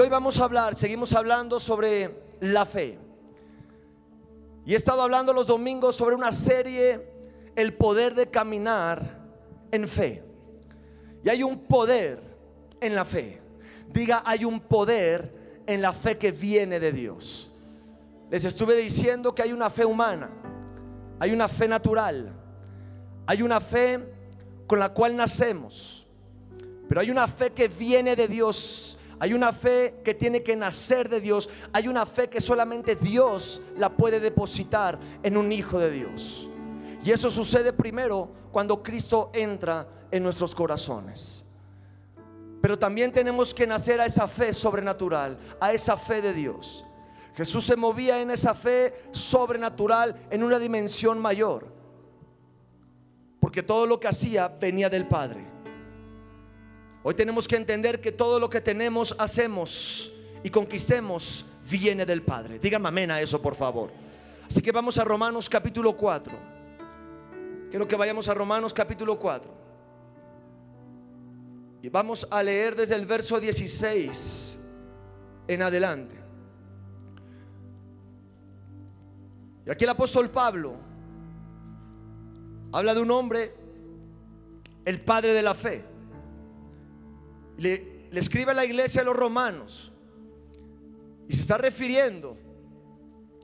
Hoy vamos a hablar, seguimos hablando sobre la fe. Y he estado hablando los domingos sobre una serie, el poder de caminar en fe. Y hay un poder en la fe. Diga, hay un poder en la fe que viene de Dios. Les estuve diciendo que hay una fe humana, hay una fe natural, hay una fe con la cual nacemos, pero hay una fe que viene de Dios hay una fe que tiene que nacer de Dios. Hay una fe que solamente Dios la puede depositar en un hijo de Dios. Y eso sucede primero cuando Cristo entra en nuestros corazones. Pero también tenemos que nacer a esa fe sobrenatural, a esa fe de Dios. Jesús se movía en esa fe sobrenatural en una dimensión mayor. Porque todo lo que hacía venía del Padre. Hoy tenemos que entender que todo lo que tenemos, hacemos y conquistemos viene del Padre. Dígame amén a eso, por favor. Así que vamos a Romanos capítulo 4. Quiero que vayamos a Romanos capítulo 4. Y vamos a leer desde el verso 16 en adelante. Y aquí el apóstol Pablo habla de un hombre, el padre de la fe le, escribe a la iglesia de los romanos y se está refiriendo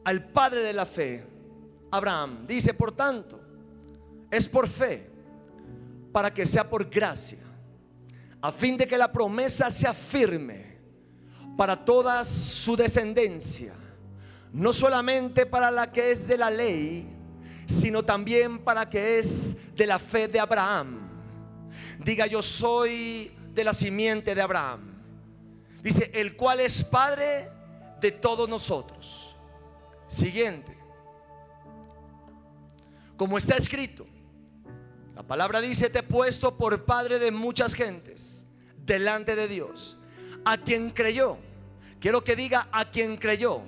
al padre de la fe, Abraham. Dice, por tanto, es por fe, para que sea por gracia, a fin de que la promesa sea firme para toda su descendencia, no solamente para la que es de la ley, sino también para que es de la fe de Abraham. Diga, yo soy de la simiente de Abraham. Dice, el cual es padre de todos nosotros. Siguiente. Como está escrito, la palabra dice, te he puesto por padre de muchas gentes delante de Dios. A quien creyó, quiero que diga a quien creyó,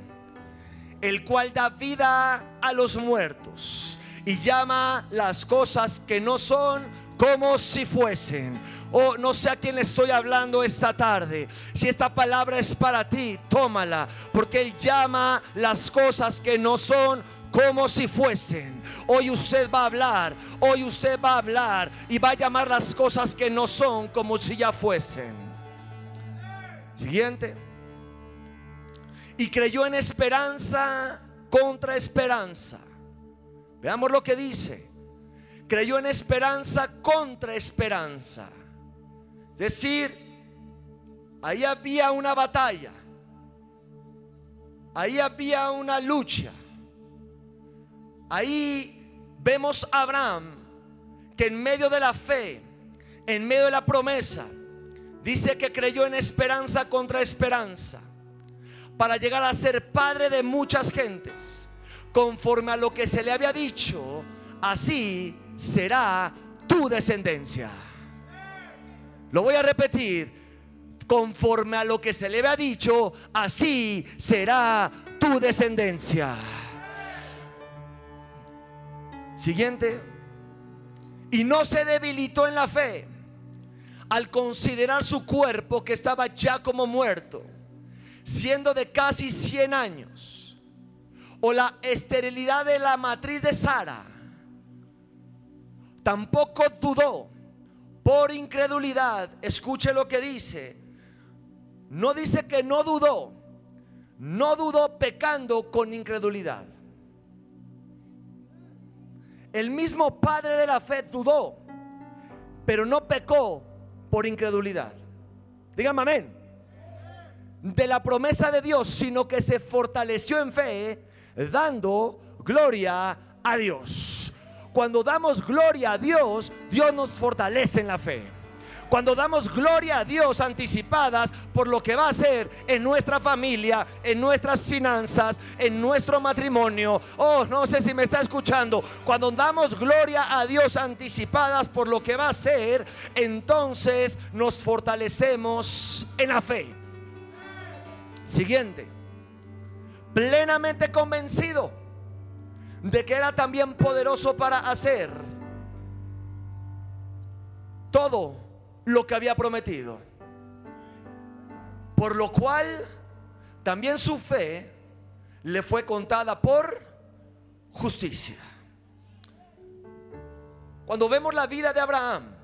el cual da vida a los muertos y llama las cosas que no son como si fuesen Oh, no sé a quién estoy hablando esta tarde. Si esta palabra es para ti, tómala. Porque Él llama las cosas que no son como si fuesen. Hoy usted va a hablar, hoy usted va a hablar y va a llamar las cosas que no son como si ya fuesen. Siguiente. Y creyó en esperanza contra esperanza. Veamos lo que dice. Creyó en esperanza contra esperanza. Es decir, ahí había una batalla. Ahí había una lucha. Ahí vemos a Abraham que en medio de la fe, en medio de la promesa, dice que creyó en esperanza contra esperanza para llegar a ser padre de muchas gentes. Conforme a lo que se le había dicho, así será tu descendencia. Lo voy a repetir. Conforme a lo que se le había dicho, así será tu descendencia. Siguiente. Y no se debilitó en la fe al considerar su cuerpo que estaba ya como muerto, siendo de casi 100 años, o la esterilidad de la matriz de Sara. Tampoco dudó por incredulidad, escuche lo que dice. No dice que no dudó, no dudó pecando con incredulidad. El mismo padre de la fe dudó, pero no pecó por incredulidad. Dígame amén. De la promesa de Dios, sino que se fortaleció en fe, dando gloria a Dios. Cuando damos gloria a Dios, Dios nos fortalece en la fe. Cuando damos gloria a Dios anticipadas por lo que va a hacer en nuestra familia, en nuestras finanzas, en nuestro matrimonio. Oh, no sé si me está escuchando. Cuando damos gloria a Dios anticipadas por lo que va a hacer, entonces nos fortalecemos en la fe. Siguiente. Plenamente convencido de que era también poderoso para hacer todo lo que había prometido. Por lo cual también su fe le fue contada por justicia. Cuando vemos la vida de Abraham,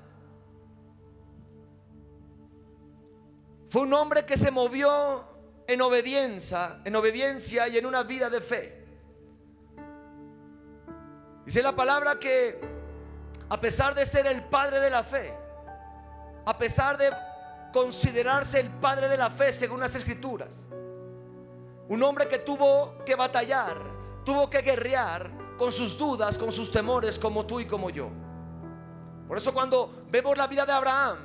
fue un hombre que se movió en obediencia, en obediencia y en una vida de fe. Dice la palabra que a pesar de ser el padre de la fe, a pesar de considerarse el padre de la fe según las escrituras, un hombre que tuvo que batallar, tuvo que guerrear con sus dudas, con sus temores, como tú y como yo. Por eso cuando vemos la vida de Abraham,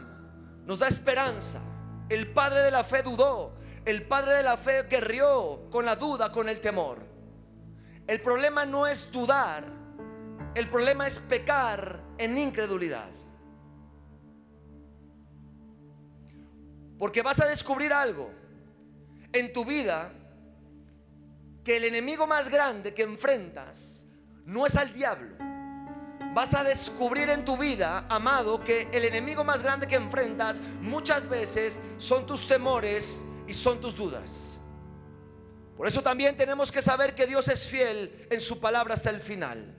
nos da esperanza. El padre de la fe dudó, el padre de la fe guerrió con la duda, con el temor. El problema no es dudar, el problema es pecar en incredulidad. Porque vas a descubrir algo en tu vida que el enemigo más grande que enfrentas no es al diablo. Vas a descubrir en tu vida, amado, que el enemigo más grande que enfrentas muchas veces son tus temores y son tus dudas. Por eso también tenemos que saber que Dios es fiel en su palabra hasta el final.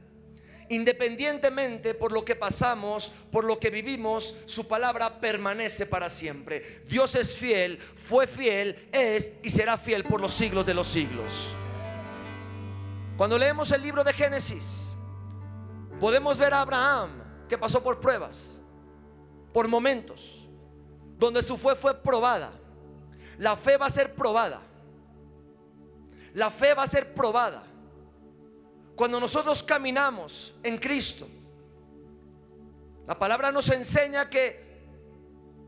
Independientemente por lo que pasamos, por lo que vivimos, su palabra permanece para siempre. Dios es fiel, fue fiel, es y será fiel por los siglos de los siglos. Cuando leemos el libro de Génesis, podemos ver a Abraham que pasó por pruebas, por momentos, donde su fe fue probada. La fe va a ser probada. La fe va a ser probada. Cuando nosotros caminamos en Cristo, la palabra nos enseña que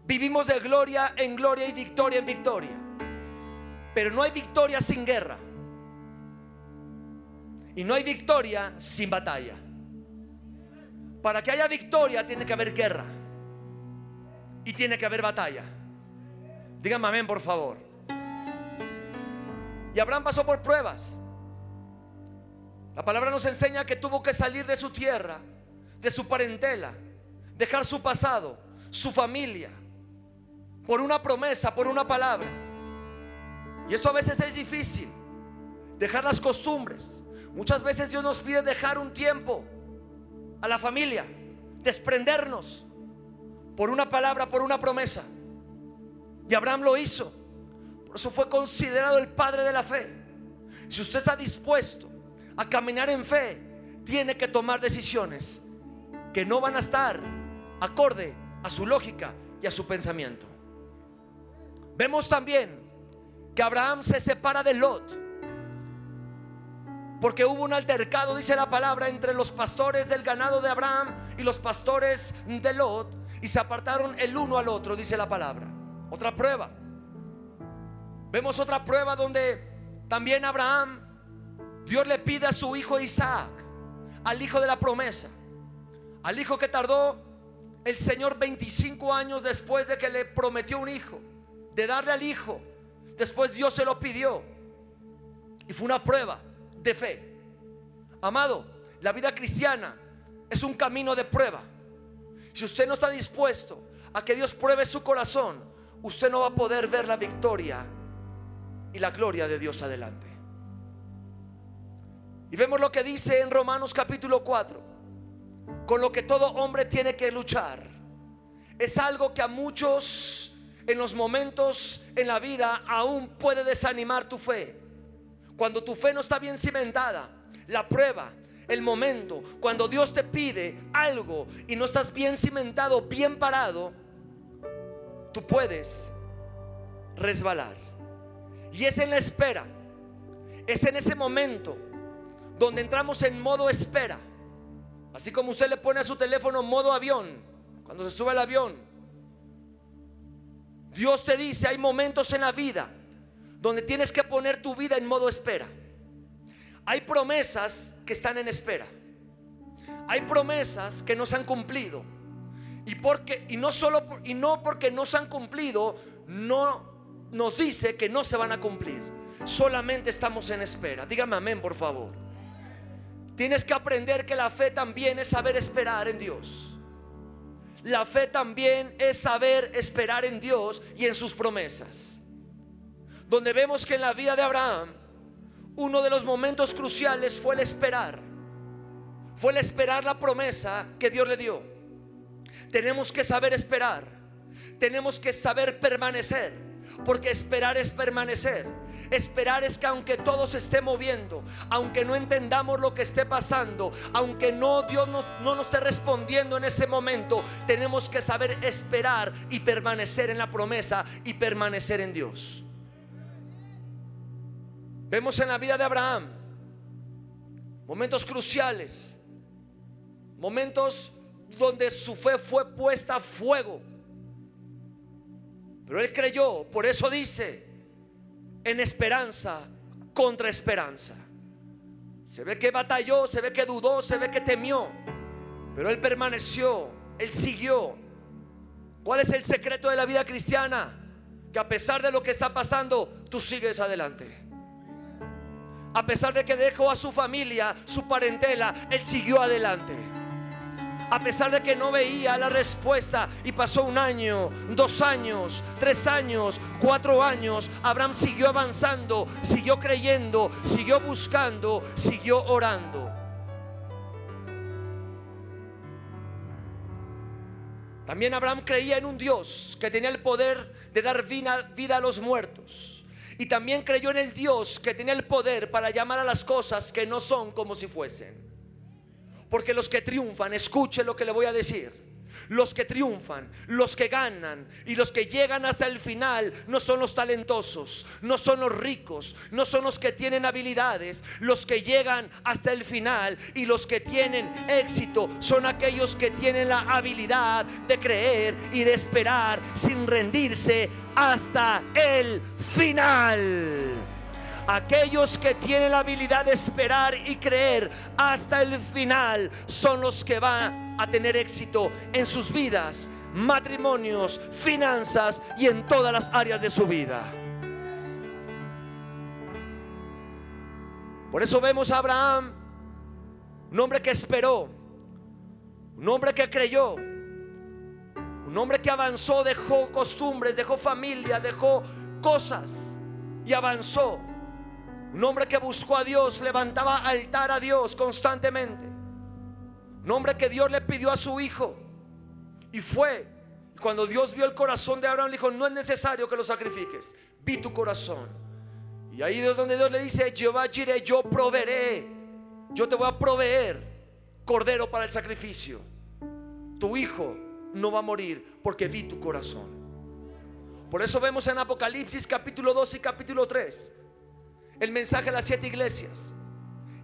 vivimos de gloria en gloria y victoria en victoria. Pero no hay victoria sin guerra. Y no hay victoria sin batalla. Para que haya victoria tiene que haber guerra. Y tiene que haber batalla. Díganme amén, por favor. Y Abraham pasó por pruebas. La palabra nos enseña que tuvo que salir de su tierra, de su parentela, dejar su pasado, su familia, por una promesa, por una palabra. Y esto a veces es difícil, dejar las costumbres, Muchas veces Dios nos pide dejar un tiempo a la familia, desprendernos por una palabra, por una promesa. Y Abraham lo hizo. Por eso fue considerado el padre de la fe. Si usted está dispuesto a caminar en fe, tiene que tomar decisiones que no van a estar acorde a su lógica y a su pensamiento. Vemos también que Abraham se separa de Lot porque hubo un altercado, dice la palabra, entre los pastores del ganado de Abraham y los pastores de Lot. Y se apartaron el uno al otro, dice la palabra. Otra prueba. Vemos otra prueba donde también Abraham, Dios le pide a su hijo Isaac, al hijo de la promesa, al hijo que tardó el Señor 25 años después de que le prometió un hijo, de darle al hijo. Después Dios se lo pidió. Y fue una prueba de fe. Amado, la vida cristiana es un camino de prueba. Si usted no está dispuesto a que Dios pruebe su corazón, usted no va a poder ver la victoria y la gloria de Dios adelante. Y vemos lo que dice en Romanos capítulo 4, con lo que todo hombre tiene que luchar. Es algo que a muchos en los momentos en la vida aún puede desanimar tu fe. Cuando tu fe no está bien cimentada, la prueba, el momento, cuando Dios te pide algo y no estás bien cimentado, bien parado, tú puedes resbalar. Y es en la espera, es en ese momento donde entramos en modo espera. Así como usted le pone a su teléfono modo avión, cuando se sube al avión. Dios te dice, hay momentos en la vida donde tienes que poner tu vida en modo espera. Hay promesas que están en espera. Hay promesas que no se han cumplido. Y porque y no solo y no porque no se han cumplido, no nos dice que no se van a cumplir. Solamente estamos en espera. Dígame amén, por favor. Tienes que aprender que la fe también es saber esperar en Dios. La fe también es saber esperar en Dios y en sus promesas. donde vemos que en la vida de Abraham uno de los momentos cruciales fue el esperar. Fue el esperar la promesa que Dios le dio. Tenemos que saber esperar. Tenemos que saber permanecer. Porque esperar es permanecer. Esperar es que aunque todo se esté moviendo, aunque no entendamos lo que esté pasando, aunque no Dios no, no nos esté respondiendo en ese momento, tenemos que saber esperar y permanecer en la promesa y permanecer en Dios. Vemos en la vida de Abraham momentos cruciales, momentos donde su fe fue puesta a fuego. Pero él creyó, por eso dice, en esperanza contra esperanza. Se ve que batalló, se ve que dudó, se ve que temió, pero él permaneció, él siguió. ¿Cuál es el secreto de la vida cristiana? Que a pesar de lo que está pasando, tú sigues adelante. A pesar de que dejó a su familia, su parentela, él siguió adelante a pesar de que no veía la respuesta y pasó un año, dos años, tres años, cuatro años, Abraham siguió avanzando, siguió creyendo, siguió buscando, siguió orando. También Abraham creía en un Dios que tenía el poder de dar vida, a los muertos. Y también creyó en el Dios que tenía el poder para llamar a las cosas que no son como si fuesen. Porque los que triunfan, escuche lo que le voy a decir. Los que triunfan, los que ganan y los que llegan hasta el final no son los talentosos, no son los ricos, no son los que tienen habilidades. Los que llegan hasta el final y los que tienen éxito son aquellos que tienen la habilidad de creer y de esperar sin rendirse hasta el final. Aquellos que tienen la habilidad de esperar y creer hasta el final son los que van a tener éxito en sus vidas, matrimonios, finanzas y en todas las áreas de su vida. Por eso vemos a Abraham, un hombre que esperó, un hombre que creyó, un hombre que avanzó, dejó costumbres, dejó familia, dejó cosas y avanzó. Un hombre que buscó a Dios, levantaba altar a Dios constantemente. Un hombre que Dios le pidió a su hijo. Y fue. Cuando Dios vio el corazón de Abraham, le dijo, no es necesario que lo sacrifiques. Vi tu corazón. Y ahí es donde Dios le dice, Jehová yo proveeré. Yo te voy a proveer cordero para el sacrificio. Tu hijo no va a morir porque vi tu corazón. Por eso vemos en Apocalipsis capítulo 2 y capítulo 3 el mensaje a las siete iglesias.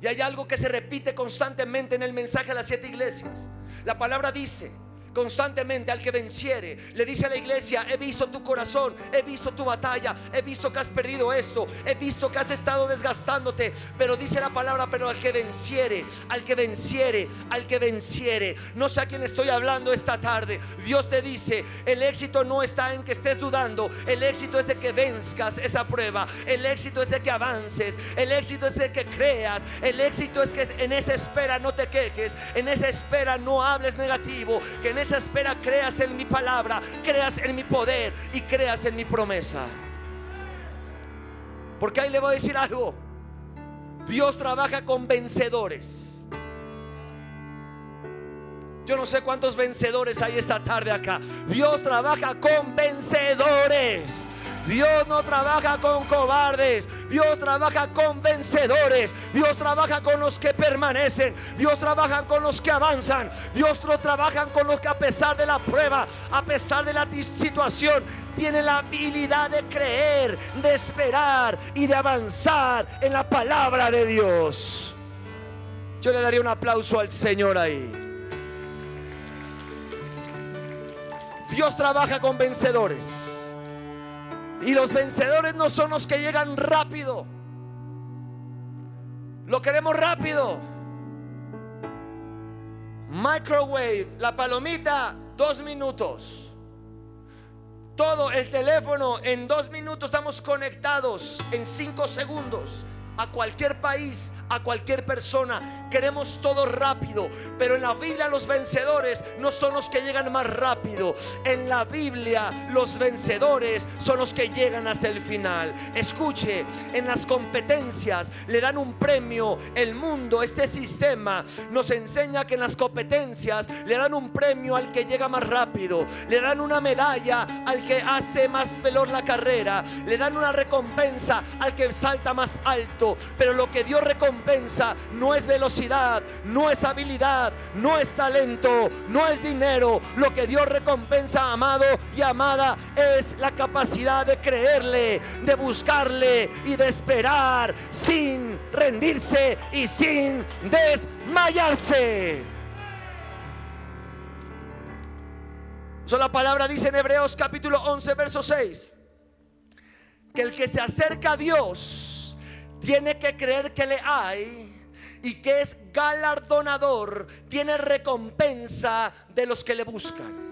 Y hay algo que se repite constantemente en el mensaje a las siete iglesias. La palabra dice, constantemente al que venciere. Le dice a la iglesia, he visto tu corazón, he visto tu batalla, he visto que has perdido esto, he visto que has estado desgastándote, pero dice la palabra, pero al que venciere, al que venciere, al que venciere. No sé a quién estoy hablando esta tarde. Dios te dice, el éxito no está en que estés dudando, el éxito es de que venzcas esa prueba, el éxito es de que avances, el éxito es de que creas, el éxito es que en esa espera no te quejes, en esa espera no hables negativo, que espera creas en mi palabra, creas en mi poder y creas en mi promesa. Porque ahí le voy a decir algo. Dios trabaja con vencedores. Yo no sé cuántos vencedores hay esta tarde acá. Dios trabaja con vencedores. Dios no trabaja con cobardes. Dios trabaja con vencedores. Dios trabaja con los que permanecen. Dios trabaja con los que avanzan. Dios no trabaja con los que a pesar de la prueba, a pesar de la situación, tienen la habilidad de creer, de esperar y de avanzar en la palabra de Dios. Yo le daría un aplauso al Señor ahí. Dios trabaja con vencedores. Y los vencedores no son los que llegan rápido. Lo queremos rápido. Microwave, la palomita, dos minutos. Todo el teléfono en dos minutos estamos conectados en cinco segundos. A cualquier país, a cualquier persona. Queremos todo rápido, pero en la Biblia los vencedores no son los que llegan más rápido. En la Biblia los vencedores son los que llegan hasta el final. Escuche, en las competencias le dan un premio. El mundo, este sistema nos enseña que en las competencias le dan un premio al que llega más rápido. Le dan una medalla al que hace más veloz la carrera. Le dan una recompensa al que salta más alto. Pero lo que Dios recompensa no es velocidad, no es habilidad, no es talento, no es dinero. Lo que Dios recompensa, amado y amada, es la capacidad de creerle, de buscarle y de esperar sin rendirse y sin desmayarse. Eso la palabra dice en Hebreos capítulo 11, verso 6. Que el que se acerca a Dios tiene que creer que le hay y que es galardonador, tiene recompensa de los que le buscan.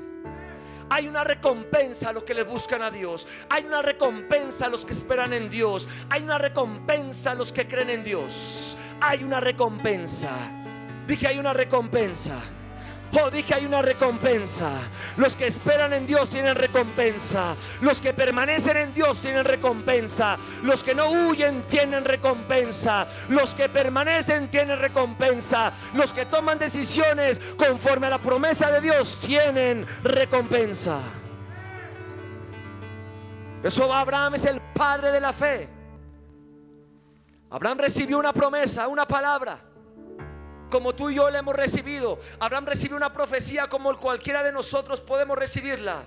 Hay una recompensa a los que le buscan a Dios. Hay una recompensa a los que esperan en Dios. Hay una recompensa a los que creen en Dios. Hay una recompensa. Dije, hay una recompensa. Oh, dije hay una recompensa. Los que esperan en Dios tienen recompensa. Los que permanecen en Dios tienen recompensa. Los que no huyen tienen recompensa. Los que permanecen tienen recompensa. Los que toman decisiones conforme a la promesa de Dios tienen recompensa. Eso Abraham es el padre de la fe. Abraham recibió una promesa, una palabra como tú y yo la hemos recibido. Abraham recibió una profecía como cualquiera de nosotros podemos recibirla.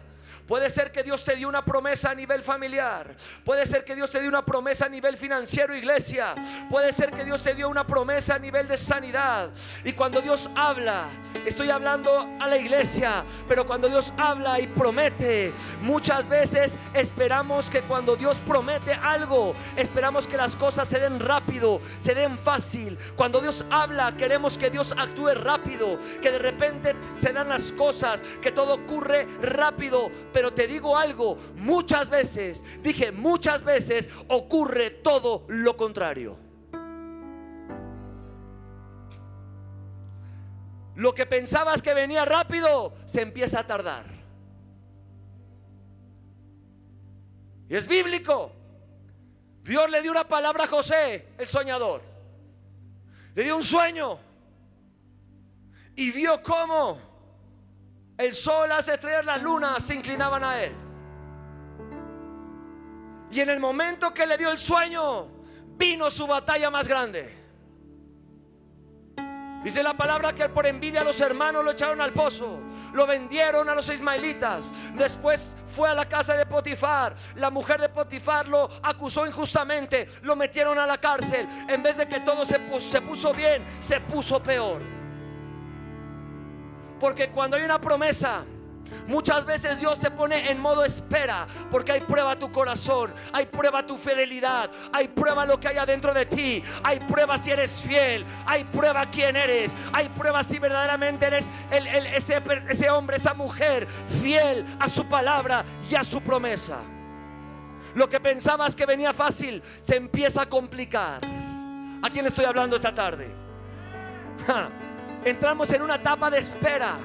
Puede ser que Dios te dio una promesa a nivel familiar. Puede ser que Dios te dio una promesa a nivel financiero, iglesia. Puede ser que Dios te dio una promesa a nivel de sanidad. Y cuando Dios habla, estoy hablando a la iglesia, pero cuando Dios habla y promete, muchas veces esperamos que cuando Dios promete algo, esperamos que las cosas se den rápido, se den fácil. Cuando Dios habla, queremos que Dios actúe rápido, que de repente se dan las cosas, que todo ocurre rápido te digo algo, muchas veces, dije muchas veces, ocurre todo lo contrario. Lo que pensabas que venía rápido, se empieza a tardar. Y es bíblico. Dios le dio una palabra a José, el soñador. Le dio un sueño. Y vio cómo el sol, las estrellas, las lunas se inclinaban a él. Y en el momento que le dio el sueño, vino su batalla más grande. Dice la palabra que por envidia a los hermanos lo echaron al pozo, lo vendieron a los ismaelitas. Después fue a la casa de Potifar. La mujer de Potifar lo acusó injustamente, lo metieron a la cárcel. En vez de que todo se se puso bien, se puso peor. Porque cuando hay una promesa, Muchas veces Dios te pone en modo espera porque hay prueba tu corazón, hay prueba tu fidelidad, hay prueba lo que hay adentro de ti, hay prueba si eres fiel, hay prueba quién eres, hay prueba si verdaderamente eres ese, ese hombre, esa mujer fiel a su palabra y a su promesa. Lo que pensabas que venía fácil se empieza a complicar. ¿A quién estoy hablando esta tarde? Entramos en una etapa de espera.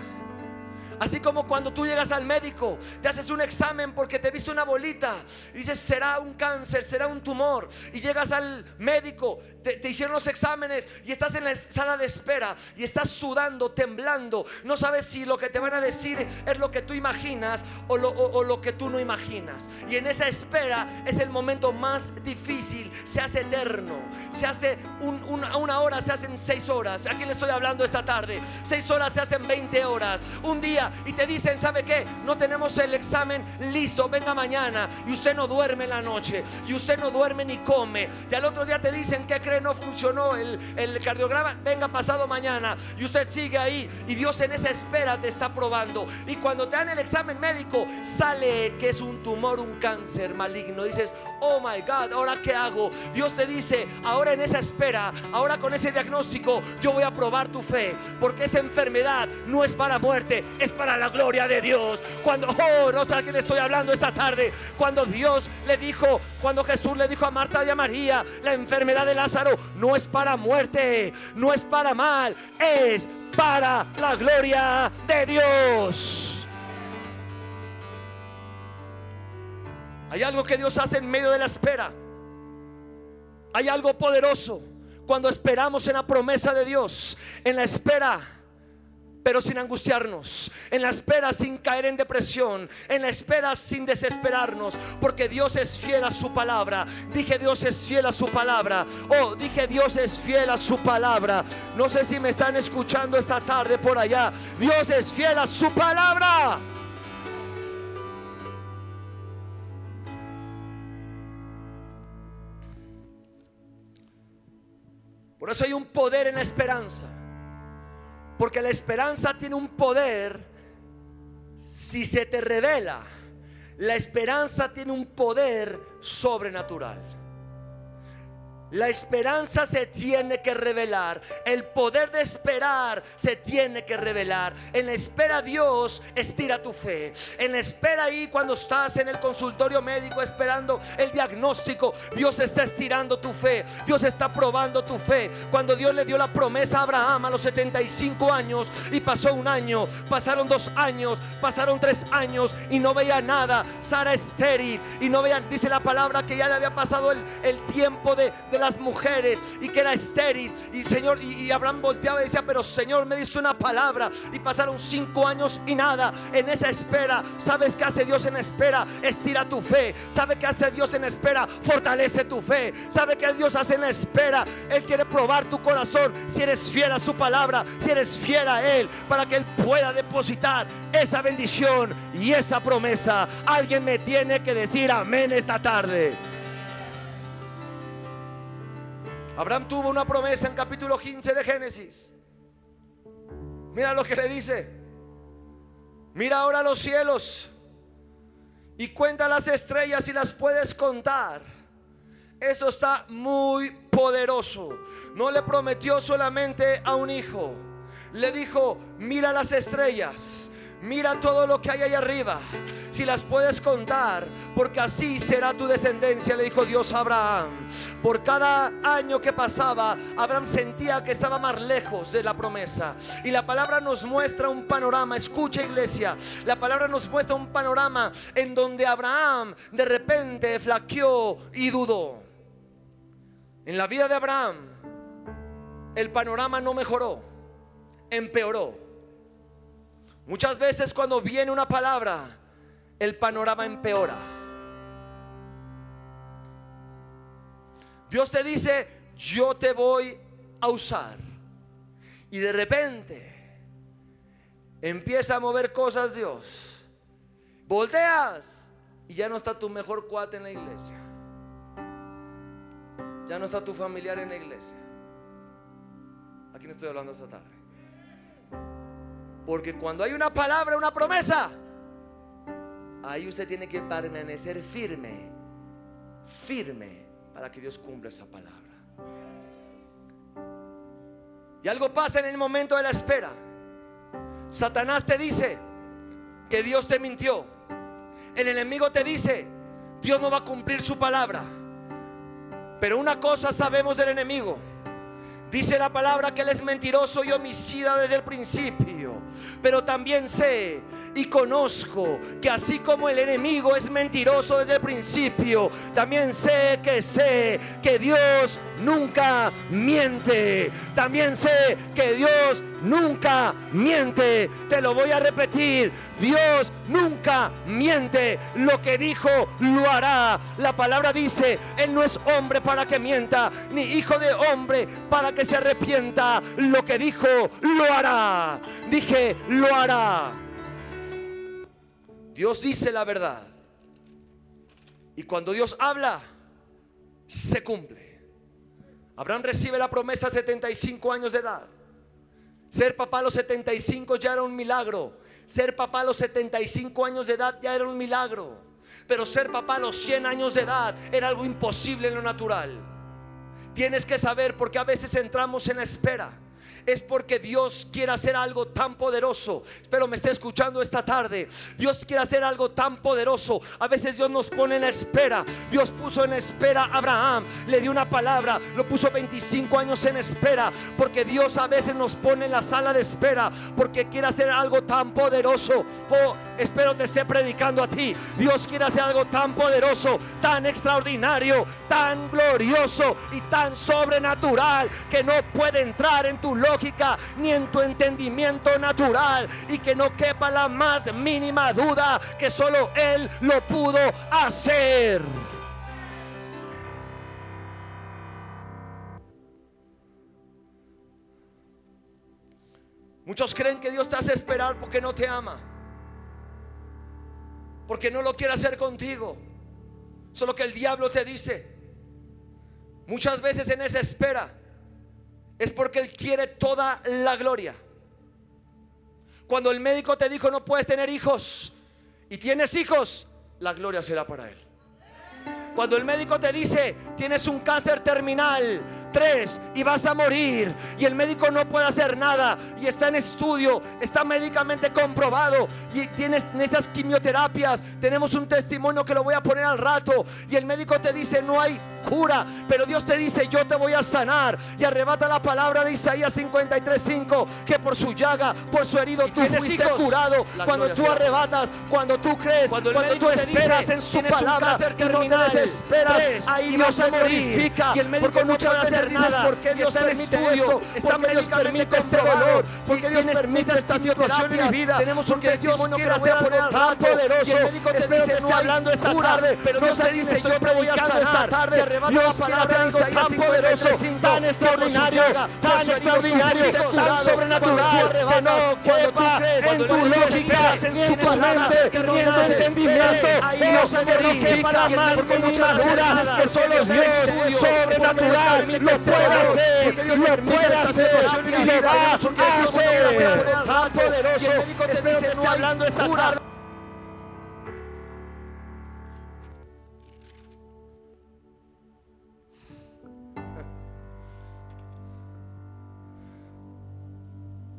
Así como cuando tú llegas al médico, te haces un examen porque te viste una bolita y dices, será un cáncer, será un tumor. Y llegas al médico, te, hicieron los exámenes y estás en la sala de espera y estás sudando, temblando. No sabes si lo que te van a decir es lo que tú imaginas o lo, que tú no imaginas. Y en esa espera es el momento más difícil. Se hace eterno. Se hace una hora, se hacen seis horas. ¿A quién le estoy hablando esta tarde? Seis horas se hacen 20 horas. Un día y te dicen, ¿sabe qué? No tenemos el examen listo, venga mañana. Y usted no duerme la noche. Y usted no duerme ni come. Y al otro día te dicen, ¿qué No funcionó el, el cardiograma. Venga pasado mañana. Y usted sigue ahí. Y Dios en esa espera te está probando. Y cuando te dan el examen médico, sale que es un tumor, un cáncer maligno. Dices, oh my God, ¿ahora qué hago? Dios te dice, ahora en esa espera, ahora con ese diagnóstico, yo voy a probar tu fe. Porque esa enfermedad no es para muerte, es para la gloria de Dios. Cuando, oh, no sé a quién estoy hablando esta tarde. Cuando Dios le dijo, cuando Jesús le dijo a Marta y a María, la enfermedad de Lázaro no es para muerte, no es para mal, es para la gloria de Dios. Hay algo que Dios hace en medio de la espera. Hay algo poderoso cuando esperamos en la promesa de Dios, en la espera pero sin angustiarnos, en la espera sin caer en depresión, en la espera sin desesperarnos, porque Dios es fiel a su palabra. Dije Dios es fiel a su palabra. Oh, dije Dios es fiel a su palabra. No sé si me están escuchando esta tarde por allá. Dios es fiel a su palabra. Por eso hay un poder en la esperanza. Porque la esperanza tiene un poder si se te revela. La esperanza tiene un poder sobrenatural. La esperanza se tiene que revelar. El poder de esperar se tiene que revelar. En la espera Dios estira tu fe. En la espera ahí cuando estás en el consultorio médico esperando el diagnóstico, Dios está estirando tu fe. Dios está probando tu fe. Cuando Dios le dio la promesa a Abraham a los 75 años y pasó un año, pasaron dos años, pasaron tres años y no veía nada. Sara estéril y no veía, dice la palabra que ya le había pasado el, tiempo de, de las mujeres y que era estéril. Y Señor, y, Abraham volteaba y decía, pero Señor me dice una palabra. Y pasaron cinco años y nada. En esa espera, ¿sabes qué hace Dios en espera? Estira tu fe. ¿Sabe qué hace Dios en espera? Fortalece tu fe. ¿Sabe qué Dios hace en espera? Él quiere probar tu corazón. Si eres fiel a su palabra, si eres fiel a Él, para que Él pueda depositar esa bendición y esa promesa. Alguien me tiene que decir amén esta tarde. Abraham tuvo una promesa en capítulo 15 de Génesis. Mira lo que le dice. Mira ahora los cielos y cuenta las estrellas y las puedes contar. Eso está muy poderoso. No le prometió solamente a un hijo. Le dijo, mira las estrellas Mira todo lo que hay ahí arriba. Si las puedes contar, porque así será tu descendencia, le dijo Dios a Abraham. Por cada año que pasaba, Abraham sentía que estaba más lejos de la promesa. Y la palabra nos muestra un panorama. Escucha iglesia, la palabra nos muestra un panorama en donde Abraham de repente flaqueó y dudó. En la vida de Abraham, el panorama no mejoró, empeoró. Muchas veces cuando viene una palabra, el panorama empeora. Dios te dice, yo te voy a usar. Y de repente empieza a mover cosas Dios. Volteas y ya no está tu mejor cuate en la iglesia. Ya no está tu familiar en la iglesia. Aquí no estoy hablando esta tarde. Porque cuando hay una palabra, una promesa, ahí usted tiene que permanecer firme, firme, para que Dios cumpla esa palabra. Y algo pasa en el momento de la espera. Satanás te dice que Dios te mintió. El enemigo te dice, Dios no va a cumplir su palabra. Pero una cosa sabemos del enemigo. Dice la palabra que Él es mentiroso y homicida desde el principio. Pero también sé y conozco que así como el enemigo es mentiroso desde el principio, también sé que sé que Dios nunca miente. También sé que Dios nunca miente. Te lo voy a repetir. Dios nunca miente. Lo que dijo lo hará. La palabra dice, Él no es hombre para que mienta, ni hijo de hombre para que se arrepienta. Lo que dijo lo hará. Dije, lo hará. Dios dice la verdad. Y cuando Dios habla, se cumple. Abraham recibe la promesa a 75 años de edad. Ser papá a los 75 ya era un milagro. Ser papá a los 75 años de edad ya era un milagro. Pero ser papá a los 100 años de edad era algo imposible en lo natural. Tienes que saber porque a veces entramos en la espera es porque Dios quiere hacer algo tan poderoso. Espero me esté escuchando esta tarde. Dios quiere hacer algo tan poderoso. A veces Dios nos pone en espera. Dios puso en espera a Abraham. Le dio una palabra. Lo puso 25 años en espera. Porque Dios a veces nos pone en la sala de espera. Porque quiere hacer algo tan poderoso. Oh, espero te esté predicando a ti. Dios quiere hacer algo tan poderoso, tan extraordinario, tan glorioso y tan sobrenatural que no puede entrar en tu lógica ni en tu entendimiento natural y que no quepa la más mínima duda que solo Él lo pudo hacer. Muchos creen que Dios te hace esperar porque no te ama. Porque no lo quiere hacer contigo. Solo que el diablo te dice. Muchas veces en esa espera es porque Él quiere toda la gloria. Cuando el médico te dijo no puedes tener hijos y tienes hijos, la gloria será para Él. Cuando el médico te dice tienes un cáncer terminal, tres y vas a morir. Y el médico no puede hacer nada. Y está en estudio, está médicamente comprobado. Y tienes necesitas quimioterapias, tenemos un testimonio que lo voy a poner al rato. Y el médico te dice no hay cura, pero Dios te dice yo te voy a sanar. Y arrebata la palabra de Isaías 53:5 que por su llaga, por su herido tú fuiste curado. Cuando tú arrebatas, cuando tú crees, cuando, tú esperas en su palabra y no te desesperas, ahí Dios se glorifica y el médico no puede hacer nada. ¿Por qué Dios permite esto? Está Dios permite este dolor, porque Dios permite esta situación en mi vida. Tenemos un testimonio que hacer por el tan poderoso. El dice no hablando esta tarde, pero Dios te dice yo te voy a sanar esta tarde Dios quiere hacer algo tan poderoso, tan extraordinario, tan extraordinario, tan sobrenatural que no quepa en tu lógica, en su mente, ni en tu entendimiento. Dios se glorifica más mínima duda que solo Dios sobrenatural lo puede hacer, lo puede hacer y lo va a hacer. Tan poderoso, espero que esté hablando esta tarde.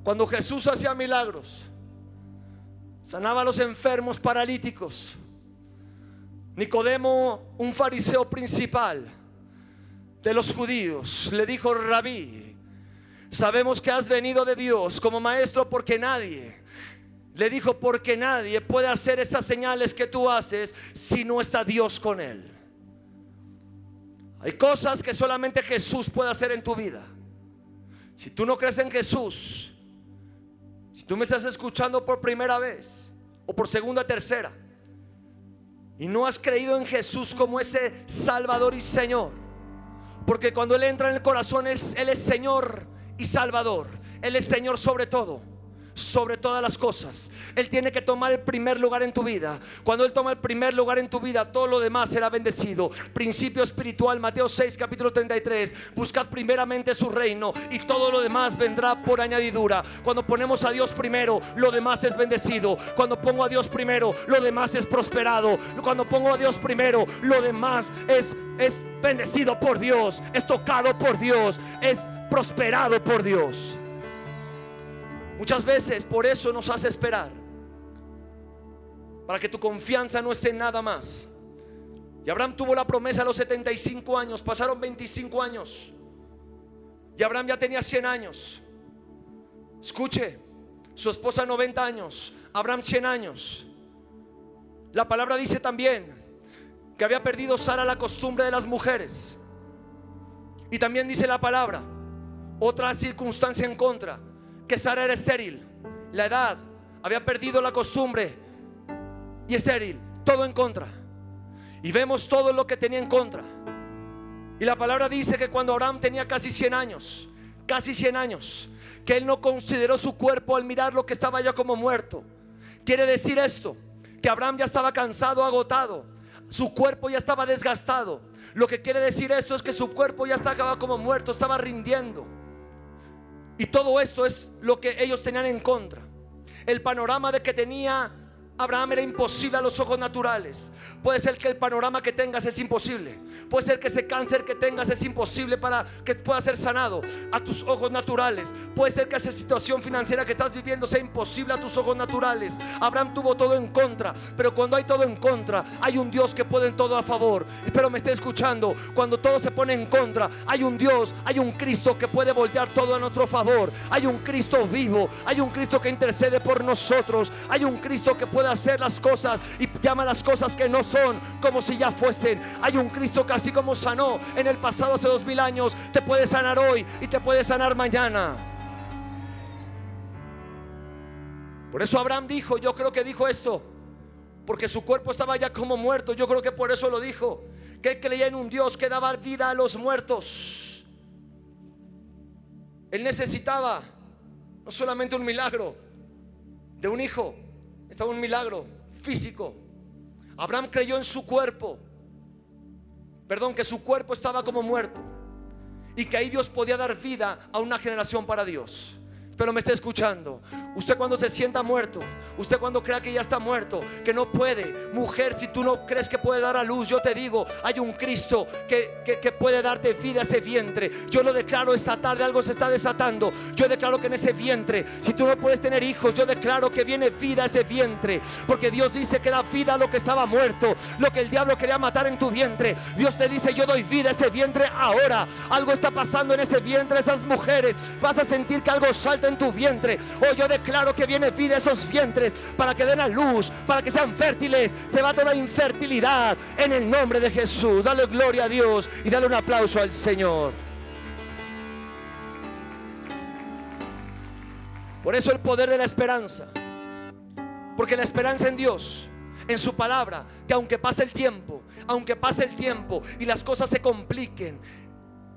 Cuando Jesús hacía milagros, sanaba a los enfermos paralíticos. Nicodemo, un fariseo principal de los judíos, le dijo, rabí, sabemos que has venido de Dios como maestro porque nadie, le dijo, porque nadie puede hacer estas señales que tú haces si no está Dios con él. Hay cosas que solamente Jesús puede hacer en tu vida. Si tú no crees en Jesús, si tú me estás escuchando por primera vez o por segunda, tercera, y no has creído en Jesús como ese Salvador y Señor, porque cuando Él entra en el corazón, Él es Señor y Salvador, Él es Señor sobre todo sobre todas las cosas. Él tiene que tomar el primer lugar en tu vida. Cuando Él toma el primer lugar en tu vida, todo lo demás será bendecido. Principio espiritual, Mateo 6, capítulo 33. Buscad primeramente su reino y todo lo demás vendrá por añadidura. Cuando ponemos a Dios primero, lo demás es bendecido. Cuando pongo a Dios primero, lo demás es prosperado. Cuando pongo a Dios primero, lo demás es, es bendecido por Dios, es tocado por Dios, es prosperado por Dios. Muchas veces por eso nos hace esperar. Para que tu confianza no esté nada más. Y Abraham tuvo la promesa a los 75 años. Pasaron 25 años. Y Abraham ya tenía 100 años. Escuche, su esposa 90 años. Abraham 100 años. La palabra dice también que había perdido Sara la costumbre de las mujeres. Y también dice la palabra, otra circunstancia en contra que Sara era estéril. La edad había perdido la costumbre y estéril. Todo en contra. Y vemos todo lo que tenía en contra. Y la palabra dice que cuando Abraham tenía casi 100 años, casi 100 años, que él no consideró su cuerpo al mirar lo que estaba ya como muerto. Quiere decir esto, que Abraham ya estaba cansado, agotado. Su cuerpo ya estaba desgastado. Lo que quiere decir esto es que su cuerpo ya estaba como muerto, estaba rindiendo. Y todo esto es lo que ellos tenían en contra. El panorama de que tenía Abraham era imposible a los ojos naturales. Puede ser que el panorama que tengas es imposible. Puede ser que ese cáncer que tengas es imposible para que pueda ser sanado a tus ojos naturales. Puede ser que esa situación financiera que estás viviendo sea imposible a tus ojos naturales. Abraham tuvo todo en contra, pero cuando hay todo en contra, hay un Dios que puede en todo a favor. Espero me esté escuchando. Cuando todo se pone en contra, hay un Dios, hay un Cristo que puede voltear todo a nuestro favor. Hay un Cristo vivo, hay un Cristo que intercede por nosotros. Hay un Cristo que puede hacer las cosas y llama las cosas que no son como si ya fuesen. Hay un Cristo así como sanó en el pasado hace dos mil años, te puede sanar hoy y te puede sanar mañana. Por eso Abraham dijo, yo creo que dijo esto, porque su cuerpo estaba ya como muerto, yo creo que por eso lo dijo, que él creía en un Dios que daba vida a los muertos. Él necesitaba no solamente un milagro de un hijo, estaba un milagro físico. Abraham creyó en su cuerpo. Perdón, que su cuerpo estaba como muerto. Y que ahí Dios podía dar vida a una generación para Dios. Pero me está escuchando. Usted cuando se sienta muerto, usted cuando crea que ya está muerto, que no puede, mujer, si tú no crees que puede dar a luz, yo te digo, hay un Cristo que, que, puede darte vida a ese vientre. Yo lo declaro esta tarde, algo se está desatando. Yo declaro que en ese vientre, si tú no puedes tener hijos, yo declaro que viene vida a ese vientre. Porque Dios dice que da vida a lo que estaba muerto, lo que el diablo quería matar en tu vientre. Dios te dice, yo doy vida a ese vientre ahora. Algo está pasando en ese vientre, esas mujeres. Vas a sentir que algo salta en tu vientre. Hoy yo declaro que viene vida a esos vientres para que den a luz, para que sean fértiles. Se va toda infertilidad en el nombre de Jesús. Dale gloria a Dios y dale un aplauso al Señor. Por eso el poder de la esperanza. Porque la esperanza en Dios, en su palabra, que aunque pase el tiempo, aunque pase el tiempo y las cosas se compliquen,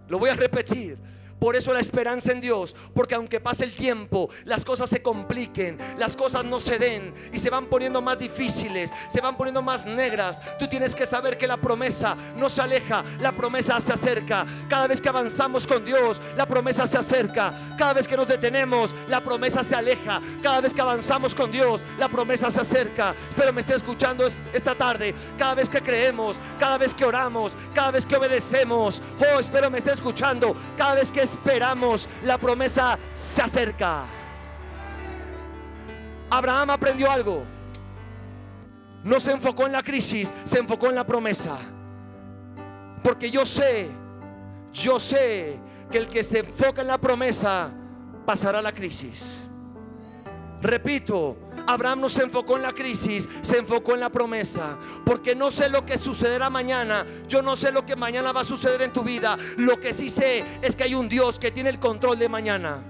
lo voy a repetir, por eso la esperanza en Dios, porque aunque pase el tiempo, las cosas se compliquen, las cosas no se den y se van poniendo más difíciles, se van poniendo más negras. Tú tienes que saber que la promesa no se aleja, la promesa se acerca. Cada vez que avanzamos con Dios, la promesa se acerca. Cada vez que nos detenemos, la promesa se aleja. Cada vez que avanzamos con Dios, la promesa se acerca. Pero me está escuchando esta tarde, cada vez que creemos, cada vez que oramos, cada vez que obedecemos. Oh, espero me esté escuchando, cada vez que esperamos, la promesa se acerca. Abraham aprendió algo. No se enfocó en la crisis, se enfocó en la promesa. Porque yo sé, yo sé que el que se enfoca en la promesa pasará la crisis. Repito, Abraham no se enfocó en la crisis, se enfocó en la promesa. Porque no sé lo que sucederá mañana. Yo no sé lo que mañana va a suceder en tu vida. Lo que sí sé es que hay un Dios que tiene el control de mañana.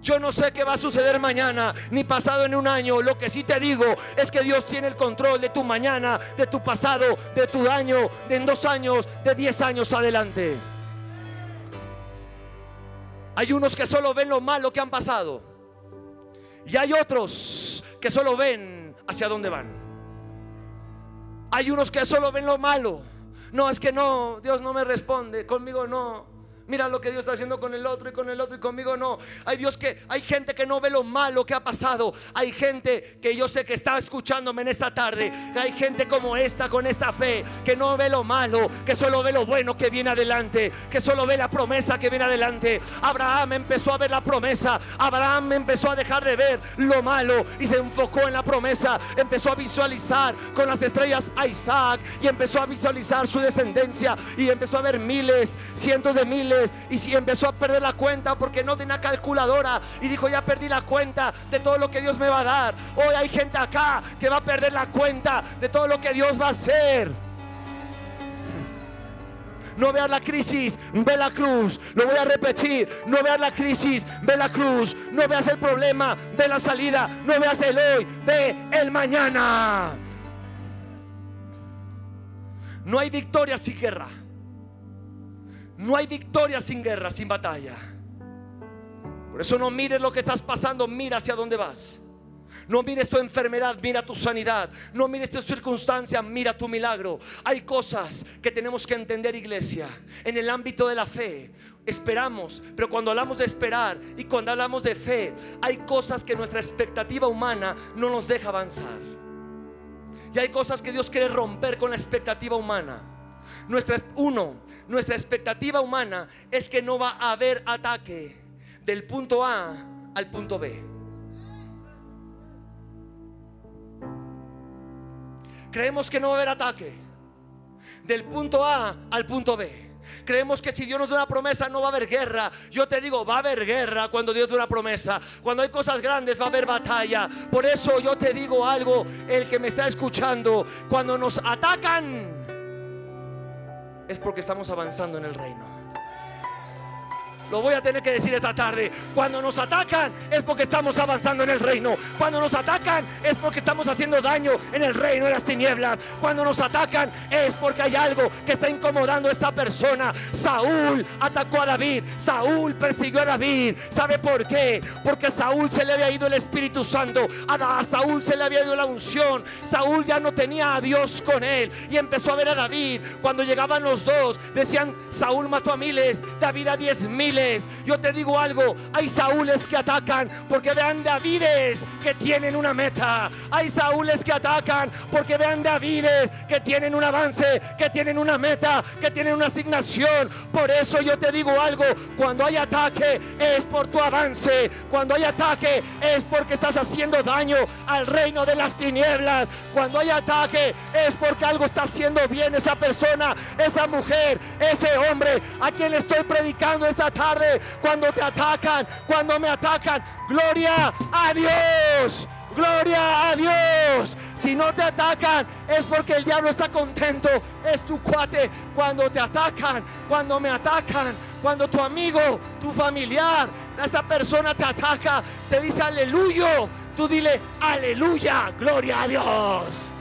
Yo no sé qué va a suceder mañana, ni pasado en un año. Lo que sí te digo es que Dios tiene el control de tu mañana, de tu pasado, de tu año, de en dos años, de diez años adelante. Hay unos que solo ven lo malo que han pasado. Y hay otros que solo ven hacia dónde van. Hay unos que solo ven lo malo. No, es que no, Dios no me responde, conmigo no. Mira lo que Dios está haciendo con el otro y con el otro y conmigo no. Hay Dios que hay gente que no ve lo malo que ha pasado. Hay gente que yo sé que está escuchándome en esta tarde. Hay gente como esta con esta fe que no ve lo malo, que solo ve lo bueno que viene adelante, que solo ve la promesa que viene adelante. Abraham empezó a ver la promesa. Abraham empezó a dejar de ver lo malo y se enfocó en la promesa. Empezó a visualizar con las estrellas a Isaac y empezó a visualizar su descendencia y empezó a ver miles, cientos de miles y si empezó a perder la cuenta porque no tenía calculadora y dijo ya perdí la cuenta de todo lo que Dios me va a dar. Hoy hay gente acá que va a perder la cuenta de todo lo que Dios va a hacer. No veas la crisis, ve la cruz. Lo voy a repetir. No veas la crisis, ve la cruz. No veas el problema, ve la salida. No veas el hoy, ve el mañana. No hay victoria sin guerra. No hay victoria sin guerra, sin batalla. Por eso no mires lo que estás pasando, mira hacia dónde vas. No mires tu enfermedad, mira tu sanidad. No mires tu circunstancia, mira tu milagro. Hay cosas que tenemos que entender, iglesia, en el ámbito de la fe. Esperamos, pero cuando hablamos de esperar y cuando hablamos de fe, hay cosas que nuestra expectativa humana no nos deja avanzar. Y hay cosas que Dios quiere romper con la expectativa humana. Nuestra, uno, nuestra expectativa humana es que no va a haber ataque del punto A al punto B. Creemos que no va a haber ataque del punto A al punto B. Creemos que si Dios nos da una promesa no va a haber guerra. Yo te digo, va a haber guerra cuando Dios da una promesa. Cuando hay cosas grandes va a haber batalla. Por eso yo te digo algo, el que me está escuchando, cuando nos atacan es porque estamos avanzando en el reino. Lo voy a tener que decir esta tarde. Cuando nos atacan es porque estamos avanzando en el reino. Cuando nos atacan es porque estamos haciendo daño en el reino de las tinieblas. Cuando nos atacan es porque hay algo que está incomodando a esa persona. Saúl atacó a David. Saúl persiguió a David. ¿Sabe por qué? Porque a Saúl se le había ido el Espíritu Santo. A Saúl se le había ido la unción. Saúl ya no tenía a Dios con él. Y empezó a ver a David. Cuando llegaban los dos, decían, Saúl mató a miles, David a diez miles. Yo te digo algo, hay Saúles que atacan porque vean Davides que tienen una meta. Hay Saúles que atacan porque vean Davides que tienen un avance, que tienen una meta, que tienen una asignación. Por eso yo te digo algo, cuando hay ataque es por tu avance. Cuando hay ataque es porque estás haciendo daño al reino de las tinieblas. Cuando hay ataque es porque algo está haciendo bien esa persona, esa mujer, ese hombre a quien le estoy predicando esta tarde cuando te atacan, cuando me atacan. Gloria a Dios. Gloria a Dios. Si no te atacan es porque el diablo está contento. Es tu cuate. Cuando te atacan, cuando me atacan, cuando tu amigo, tu familiar, esa persona te ataca, te dice aleluya. Tú dile aleluya. Gloria a Dios.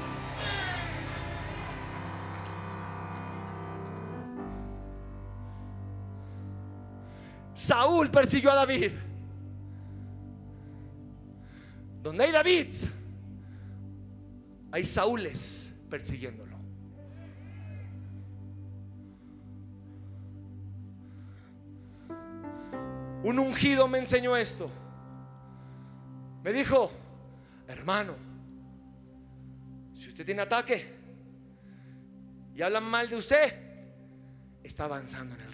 Saúl persiguió a David. Donde hay David, hay Saúles persiguiéndolo. Un ungido me enseñó esto. Me dijo, hermano, si usted tiene ataque y hablan mal de usted, está avanzando en el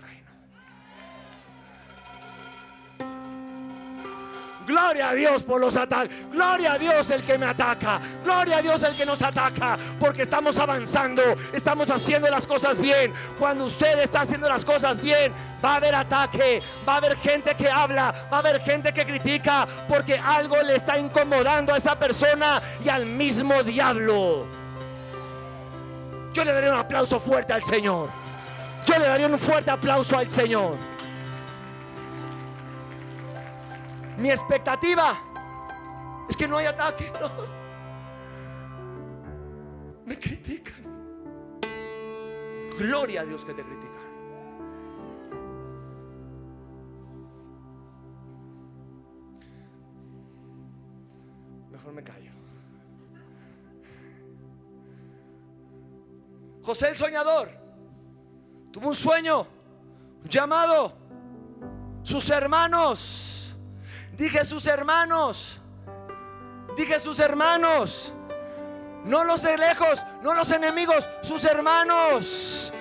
Gloria a Dios por los ataques. Gloria a Dios el que me ataca. Gloria a Dios el que nos ataca. Porque estamos avanzando. Estamos haciendo las cosas bien. Cuando usted está haciendo las cosas bien, va a haber ataque. Va a haber gente que habla. Va a haber gente que critica. Porque algo le está incomodando a esa persona y al mismo diablo. Yo le daré un aplauso fuerte al Señor. Yo le daría un fuerte aplauso al Señor. Mi expectativa es que no hay ataque. Me critican. Gloria a Dios que te critican. Mejor me callo. José el soñador tuvo un sueño, un llamado. Sus hermanos Dije sus hermanos. Dije sus hermanos. No los de lejos, no los enemigos, sus hermanos.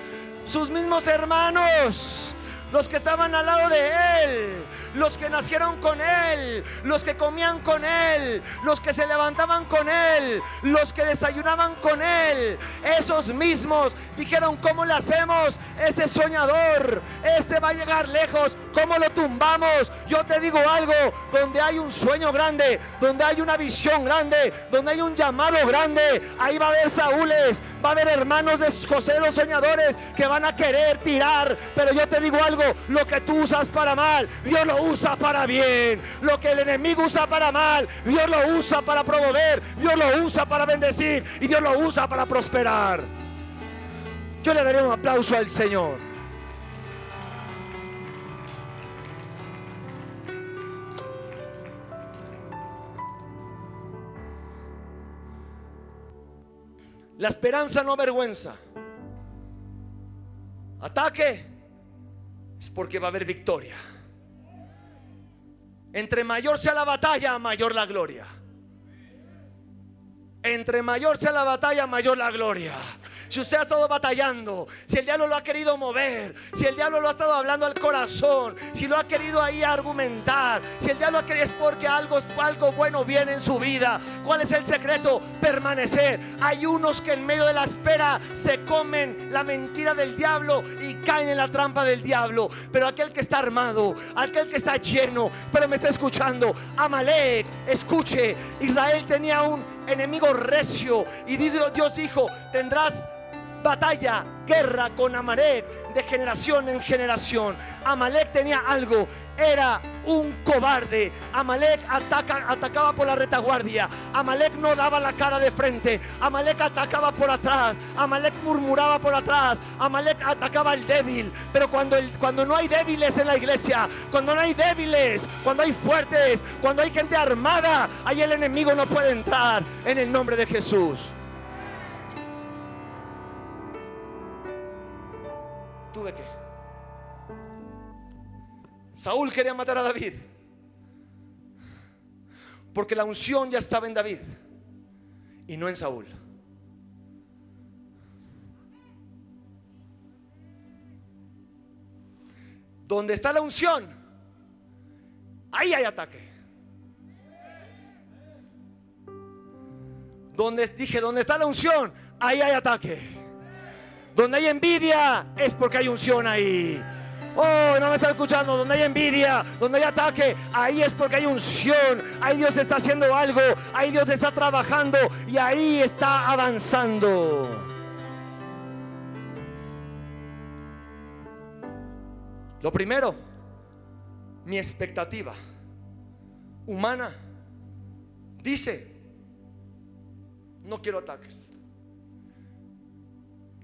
Sus mismos hermanos. Los que estaban al lado de él los que nacieron con Él, los que comían con Él, los que se levantaban con Él, los que desayunaban con Él, esos mismos dijeron, ¿cómo le hacemos? Este soñador, este va a llegar lejos, ¿cómo lo tumbamos? Yo te digo algo, donde hay un sueño grande, donde hay una visión grande, donde hay un llamado grande, ahí va a haber Saúles, va a haber hermanos de José los soñadores que van a querer tirar, pero yo te digo algo, lo que tú usas para mal, Dios lo usa para bien. Lo que el enemigo usa para mal, Dios lo usa para promover, Dios lo usa para bendecir y Dios lo usa para prosperar. Yo le daré un aplauso al Señor. La esperanza no avergüenza. Ataque es porque va a haber victoria. Entre mayor sea la batalla, mayor la gloria. Entre mayor sea la batalla, mayor la gloria. Si usted ha estado batallando, si el diablo lo ha querido mover, si el diablo lo ha estado hablando al corazón, si lo ha querido ahí argumentar, si el diablo ha querido es porque algo, algo bueno viene en su vida. ¿Cuál es el secreto? Permanecer. Hay unos que en medio de la espera se comen la mentira del diablo y caen en la trampa del diablo. Pero aquel que está armado, aquel que está lleno, pero me está escuchando, Amalek, escuche, Israel tenía un enemigo recio. Y Dios dijo, tendrás batalla, guerra con Amalek de generación en generación. Amalek tenía algo, era un cobarde. Amalek ataca, atacaba por la retaguardia. Amalek no daba la cara de frente. Amalek atacaba por atrás. Amalek murmuraba por atrás. Amalek atacaba al débil. Pero cuando, el, cuando no hay débiles en la iglesia, cuando no hay débiles, cuando hay fuertes, cuando hay gente armada, ahí el enemigo no puede entrar en el nombre de Jesús. Tuve que Saúl quería matar a David. Porque la unción ya estaba en David y no en Saúl. Donde está la unción, ahí hay ataque. Donde dije, donde está la unción, ahí hay ataque. Donde hay envidia, es porque hay unción ahí. Oh, no me está escuchando. Donde hay envidia, donde hay ataque, ahí es porque hay unción. Ahí Dios está haciendo algo. Ahí Dios está trabajando y ahí está avanzando. Lo primero, mi expectativa humana dice, no quiero ataques,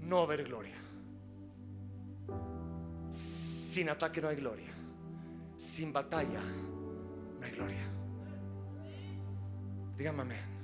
no ver gloria. Sin ataque no hay gloria. Sin batalla no hay gloria. Dígame amén.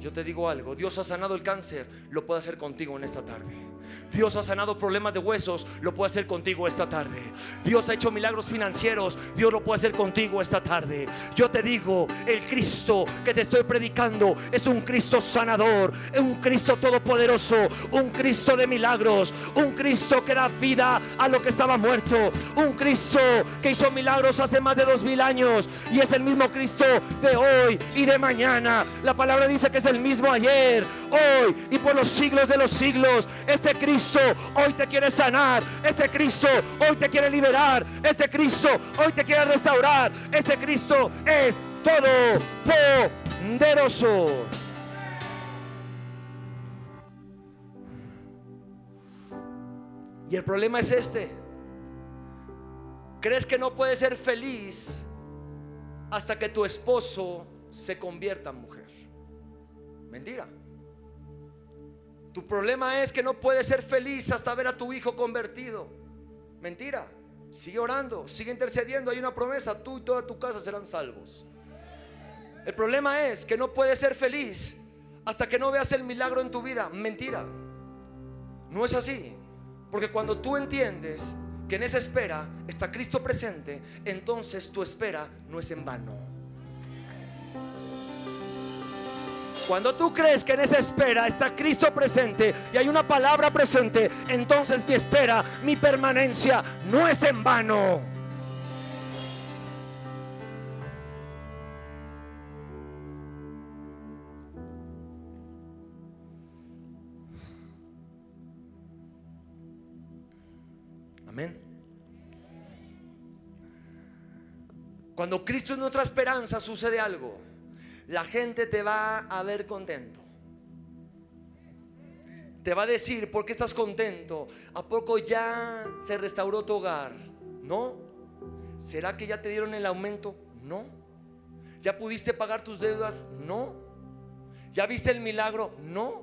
Yo te digo algo, Dios ha sanado el cáncer, lo puede hacer contigo en esta tarde. Dios ha sanado problemas de huesos, lo puede hacer contigo esta tarde. Dios ha hecho milagros financieros, Dios lo puede hacer contigo esta tarde. Yo te digo, el Cristo que te estoy predicando es un Cristo sanador, un Cristo todopoderoso, un Cristo de milagros, un Cristo que da vida a lo que estaba muerto, un Cristo que hizo milagros hace más de dos mil años y es el mismo Cristo de hoy y de mañana. La palabra dice que es el mismo ayer, hoy y por los siglos de los siglos. Este Cristo hoy te quiere sanar. Este Cristo hoy te quiere liberar. Este Cristo hoy te quiere restaurar. Este Cristo es todo poderoso. Y el problema es este. ¿Crees que no puedes ser feliz hasta que tu esposo se convierta en mujer? Mentira. Tu problema es que no puedes ser feliz hasta ver a tu hijo convertido. Mentira. Sigue orando, sigue intercediendo. Hay una promesa, tú y toda tu casa serán salvos. El problema es que no puedes ser feliz hasta que no veas el milagro en tu vida. Mentira. No es así. Porque cuando tú entiendes que en esa espera está Cristo presente, entonces tu espera no es en vano. Cuando tú crees que en esa espera está Cristo presente y hay una palabra presente, entonces mi espera, mi permanencia no es en vano. Amén. Cuando Cristo es nuestra esperanza, sucede algo la gente te va a ver contento. Te va a decir, ¿por qué estás contento? ¿A poco ya se restauró tu hogar? No. ¿Será que ya te dieron el aumento? No. ¿Ya pudiste pagar tus deudas? No. ¿Ya viste el milagro? No.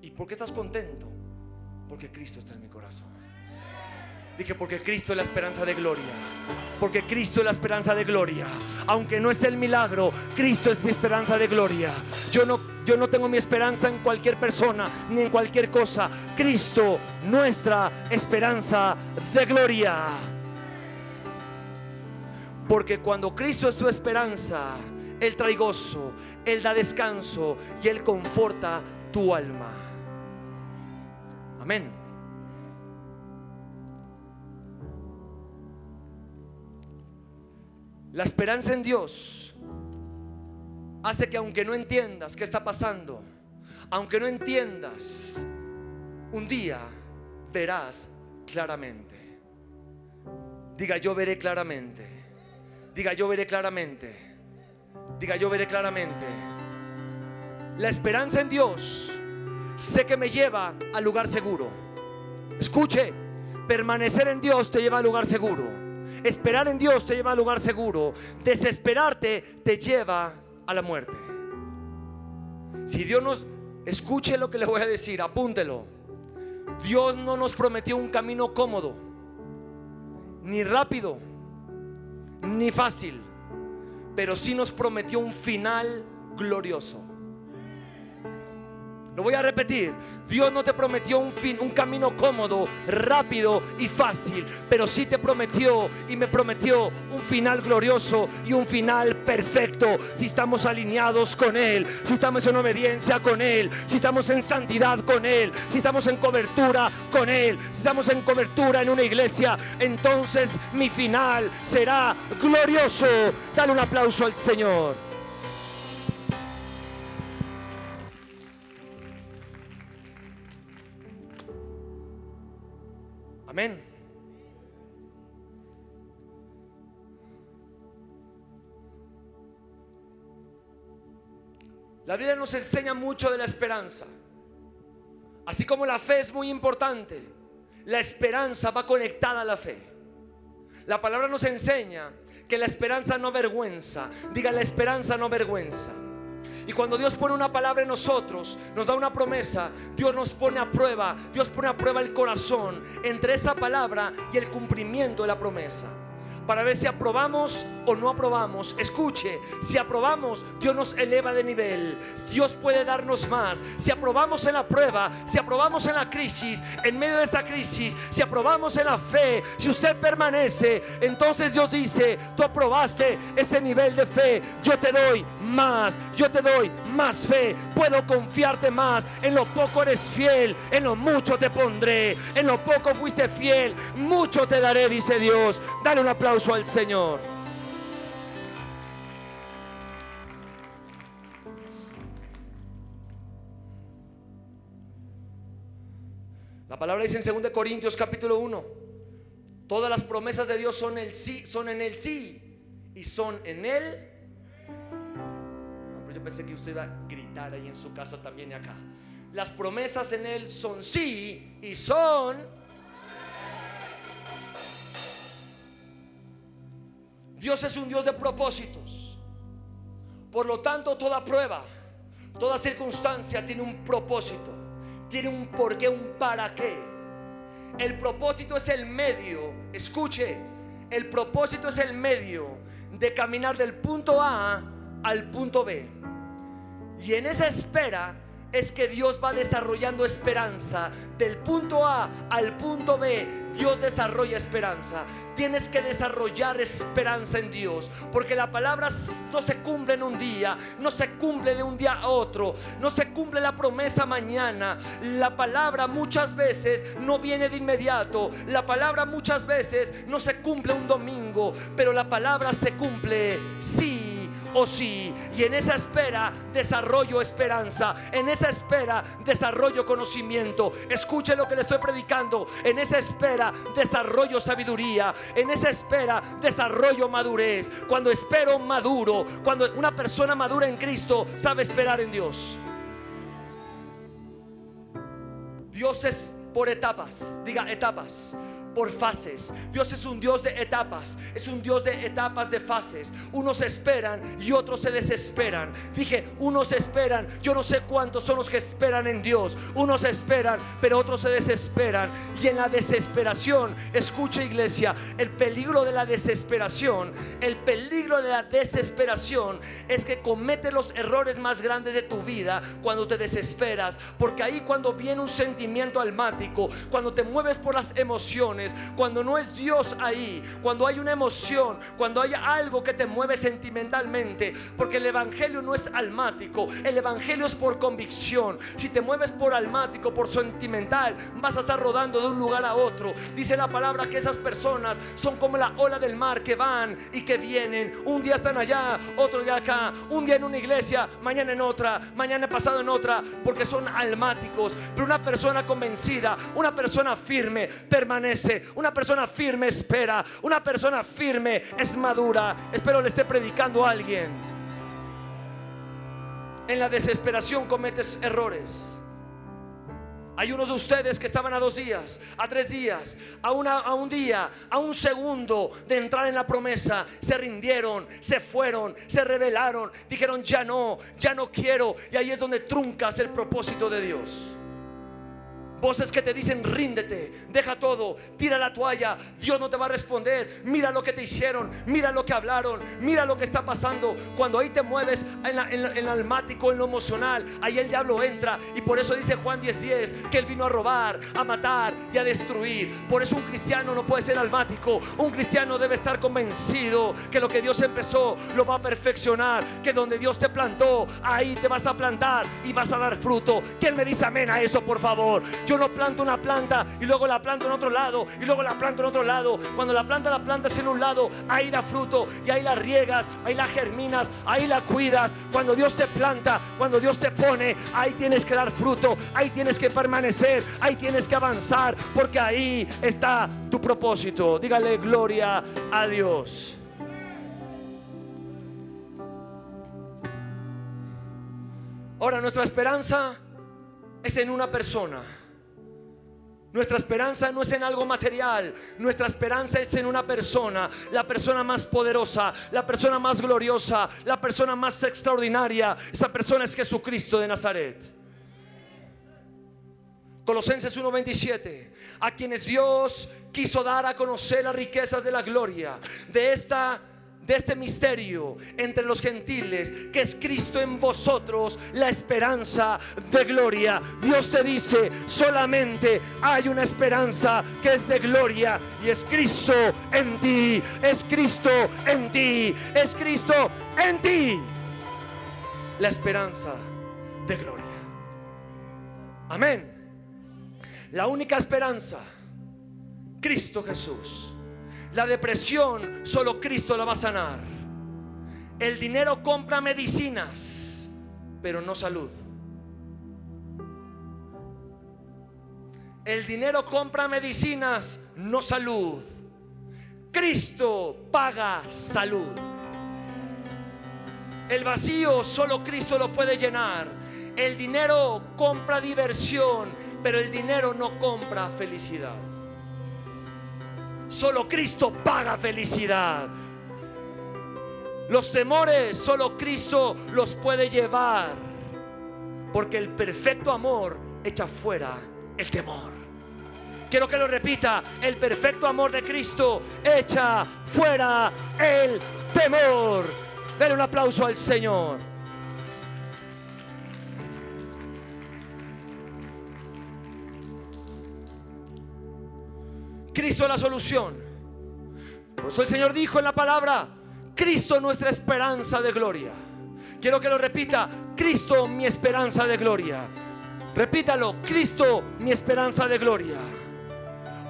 ¿Y por qué estás contento? Porque Cristo está en mi corazón. Dije, porque Cristo es la esperanza de gloria. Porque Cristo es la esperanza de gloria. Aunque no es el milagro, Cristo es mi esperanza de gloria. Yo no yo no tengo mi esperanza en cualquier persona ni en cualquier cosa. Cristo, nuestra esperanza de gloria. Porque cuando Cristo es tu esperanza, Él trae gozo, Él da descanso y Él conforta tu alma. Amén. La esperanza en Dios hace que aunque no entiendas qué está pasando, aunque no entiendas, un día verás claramente. Diga, yo veré claramente. Diga, yo veré claramente. Diga, yo veré claramente. La esperanza en Dios sé que me lleva al lugar seguro. Escuche, permanecer en Dios te lleva al lugar seguro. Esperar en Dios te lleva a lugar seguro. Desesperarte te lleva a la muerte. Si Dios nos escuche lo que le voy a decir, apúntelo. Dios no nos prometió un camino cómodo, ni rápido, ni fácil, pero sí nos prometió un final glorioso. Lo voy a repetir. Dios no te prometió un, fin, un camino cómodo, rápido y fácil, pero sí te prometió y me prometió un final glorioso y un final perfecto. Si estamos alineados con Él, si estamos en obediencia con Él, si estamos en santidad con Él, si estamos en cobertura con Él, si estamos en cobertura en una iglesia, entonces mi final será glorioso. Dale un aplauso al Señor. Amén. La Biblia nos enseña mucho de la esperanza. Así como la fe es muy importante, la esperanza va conectada a la fe. La palabra nos enseña que la esperanza no vergüenza. Diga, la esperanza no vergüenza. Y cuando Dios pone una palabra en nosotros, nos da una promesa, Dios nos pone a prueba, Dios pone a prueba el corazón entre esa palabra y el cumplimiento de la promesa para ver si aprobamos o no aprobamos. Escuche, si aprobamos, Dios nos eleva de nivel. Dios puede darnos más. Si aprobamos en la prueba, si aprobamos en la crisis, en medio de esa crisis, si aprobamos en la fe, si usted permanece, entonces Dios dice, tú aprobaste ese nivel de fe, yo te doy más, yo te doy más fe, puedo confiarte más, en lo poco eres fiel, en lo mucho te pondré, en lo poco fuiste fiel, mucho te daré, dice Dios. Dale un aplauso al Señor. La palabra dice en 2 Corintios capítulo 1, todas las promesas de Dios son el sí, son en el sí y son en él. yo pensé que usted iba a gritar ahí en su casa también y acá. Las promesas en él son sí y son Dios es un Dios de propósitos. Por lo tanto, toda prueba, toda circunstancia tiene un propósito, tiene un porqué, un para qué. El propósito es el medio, escuche, el propósito es el medio de caminar del punto A al punto B. Y en esa espera es que Dios va desarrollando esperanza. Del punto A al punto B, Dios desarrolla esperanza. Tienes que desarrollar esperanza en Dios, porque la palabra no se cumple en un día, no se cumple de un día a otro, no se cumple la promesa mañana. La palabra muchas veces no viene de inmediato, la palabra muchas veces no se cumple un domingo, pero la palabra se cumple sí o sí. Y en esa espera desarrollo esperanza. En esa espera desarrollo conocimiento. Escuche lo que le estoy predicando. En esa espera desarrollo sabiduría. En esa espera desarrollo madurez. Cuando espero maduro, cuando una persona madura en Cristo sabe esperar en Dios. Dios es por etapas. Diga etapas por fases. Dios es un Dios de etapas, es un Dios de etapas de fases. Unos esperan y otros se desesperan. Dije, unos esperan, yo no sé cuántos son los que esperan en Dios. Unos esperan, pero otros se desesperan. Y en la desesperación, escucha iglesia, el peligro de la desesperación, el peligro de la desesperación es que comete los errores más grandes de tu vida cuando te desesperas. Porque ahí cuando viene un sentimiento almático, cuando te mueves por las emociones, cuando no es Dios ahí, cuando hay una emoción, cuando hay algo que te mueve sentimentalmente, porque el Evangelio no es almático, el Evangelio es por convicción. Si te mueves por almático, por sentimental, vas a estar rodando de un lugar a otro. Dice la palabra que esas personas son como la ola del mar que van y que vienen. Un día están allá, otro día acá, un día en una iglesia, mañana en otra, mañana pasado en otra, porque son almáticos. Pero una persona convencida, una persona firme, permanece. Una persona firme espera. Una persona firme es madura. Espero le esté predicando a alguien. En la desesperación cometes errores. Hay unos de ustedes que estaban a dos días, a tres días, a, a un día, a un segundo de entrar en la promesa. Se rindieron, se fueron, se rebelaron, dijeron ya no, ya no quiero. Y ahí es donde truncas el propósito de Dios. Voces que te dicen, ríndete, deja todo, tira la toalla, Dios no te va a responder. Mira lo que te hicieron, mira lo que hablaron, mira lo que está pasando. Cuando ahí te mueves en, el almático, en lo emocional, ahí el diablo entra. Y por eso dice Juan 10:10 10, que él vino a robar, a matar y a destruir. Por eso un cristiano no puede ser almático. Un cristiano debe estar convencido que lo que Dios empezó lo va a perfeccionar. Que donde Dios te plantó, ahí te vas a plantar y vas a dar fruto. ¿Quién me dice amén a eso, por favor? Yo no planto una planta y luego la planto en otro lado y luego la planto en otro lado. Cuando la planta la plantas en un lado, ahí da fruto y ahí la riegas, ahí la germinas, ahí la cuidas. Cuando Dios te planta, cuando Dios te pone, ahí tienes que dar fruto, ahí tienes que permanecer, ahí tienes que avanzar, porque ahí está tu propósito. Dígale gloria a Dios. Ahora nuestra esperanza es en una persona. Nuestra esperanza no es en algo material, nuestra esperanza es en una persona, la persona más poderosa, la persona más gloriosa, la persona más extraordinaria. Esa persona es Jesucristo de Nazaret. Colosenses 1:27, a quienes Dios quiso dar a conocer las riquezas de la gloria de esta de este misterio entre los gentiles, que es Cristo en vosotros, la esperanza de gloria. Dios te dice, solamente hay una esperanza que es de gloria y es Cristo en ti, es Cristo en ti, es Cristo en ti. La esperanza de gloria. Amén. La única esperanza, Cristo Jesús. La depresión solo Cristo la va a sanar. El dinero compra medicinas, pero no salud. El dinero compra medicinas, no salud. Cristo paga salud. El vacío solo Cristo lo puede llenar. El dinero compra diversión, pero el dinero no compra felicidad. Solo Cristo paga felicidad. Los temores solo Cristo los puede llevar. Porque el perfecto amor echa fuera el temor. Quiero que lo repita. El perfecto amor de Cristo echa fuera el temor. Denle un aplauso al Señor. Cristo es la solución. Por eso el Señor dijo en la palabra, Cristo nuestra esperanza de gloria. Quiero que lo repita, Cristo mi esperanza de gloria. Repítalo, Cristo mi esperanza de gloria.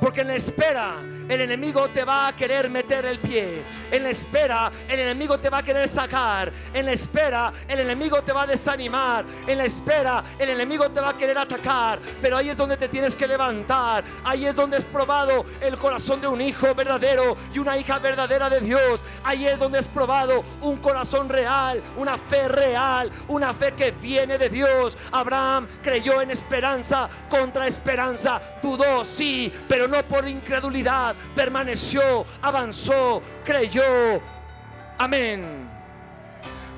Porque en la espera el enemigo te va a querer meter el pie. En la espera, el enemigo te va a querer sacar. En la espera, el enemigo te va a desanimar. En la espera, el enemigo te va a querer atacar. Pero ahí es donde te tienes que levantar. Ahí es donde es probado el corazón de un hijo verdadero y una hija verdadera de Dios. Ahí es donde es probado un corazón real, una fe real, una fe que viene de Dios. Abraham creyó en esperanza contra esperanza. Dudó, sí, pero no por incredulidad, permaneció, avanzó, creyó. Amén.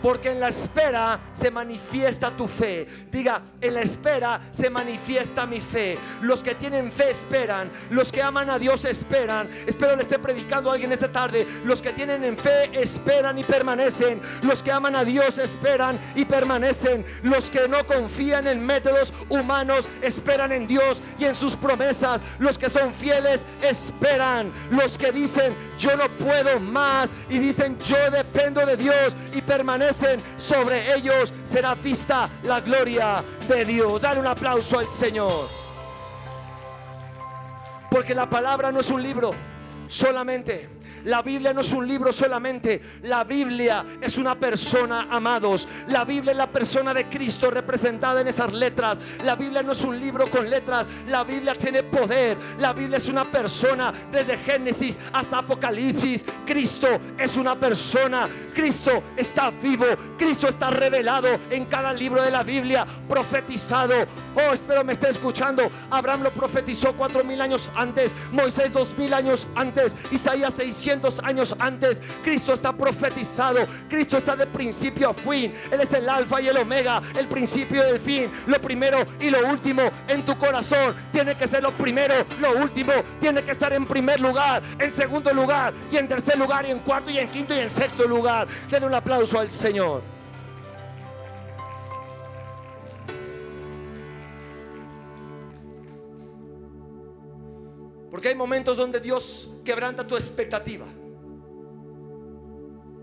Porque en la espera se manifiesta tu fe. Diga, en la espera se manifiesta mi fe. Los que tienen fe esperan. Los que aman a Dios esperan. Espero le esté predicando a alguien esta tarde. Los que tienen en fe esperan y permanecen. Los que aman a Dios esperan y permanecen. Los que no confían en métodos humanos esperan en Dios y en sus promesas. Los que son fieles esperan. Los que dicen yo no puedo más y dicen yo dependo de Dios y permanecen sobre ellos será vista la gloria de Dios. Dale un aplauso al Señor. Porque la palabra no es un libro solamente la Biblia no es un libro solamente. La Biblia es una persona, amados. La Biblia es la persona de Cristo representada en esas letras. La Biblia no es un libro con letras. La Biblia tiene poder. La Biblia es una persona desde Génesis hasta Apocalipsis. Cristo es una persona. Cristo está vivo. Cristo está revelado en cada libro de la Biblia. Profetizado. Oh, espero me esté escuchando. Abraham lo profetizó cuatro mil años antes. Moisés dos mil años antes. Isaías 600 años antes. Cristo está profetizado. Cristo está de principio a fin. Él es el alfa y el omega, el principio y el fin. Lo primero y lo último en tu corazón. Tiene que ser lo primero, lo último. Tiene que estar en primer lugar, en segundo lugar y en tercer lugar y en cuarto y en quinto y en sexto lugar. Denle un aplauso al Señor. Porque hay momentos donde Dios quebranta tu expectativa.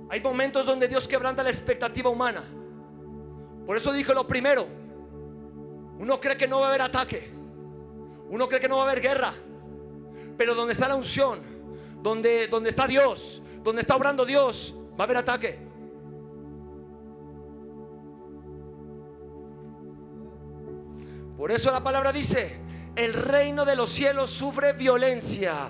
Hay momentos donde Dios quebranta la expectativa humana. Por eso dije lo primero. Uno cree que no va a haber ataque. Uno cree que no va a haber guerra. Pero donde está la unción, donde, donde está Dios, donde está obrando Dios, va a haber ataque. Por eso la palabra dice, el reino de los cielos sufre violencia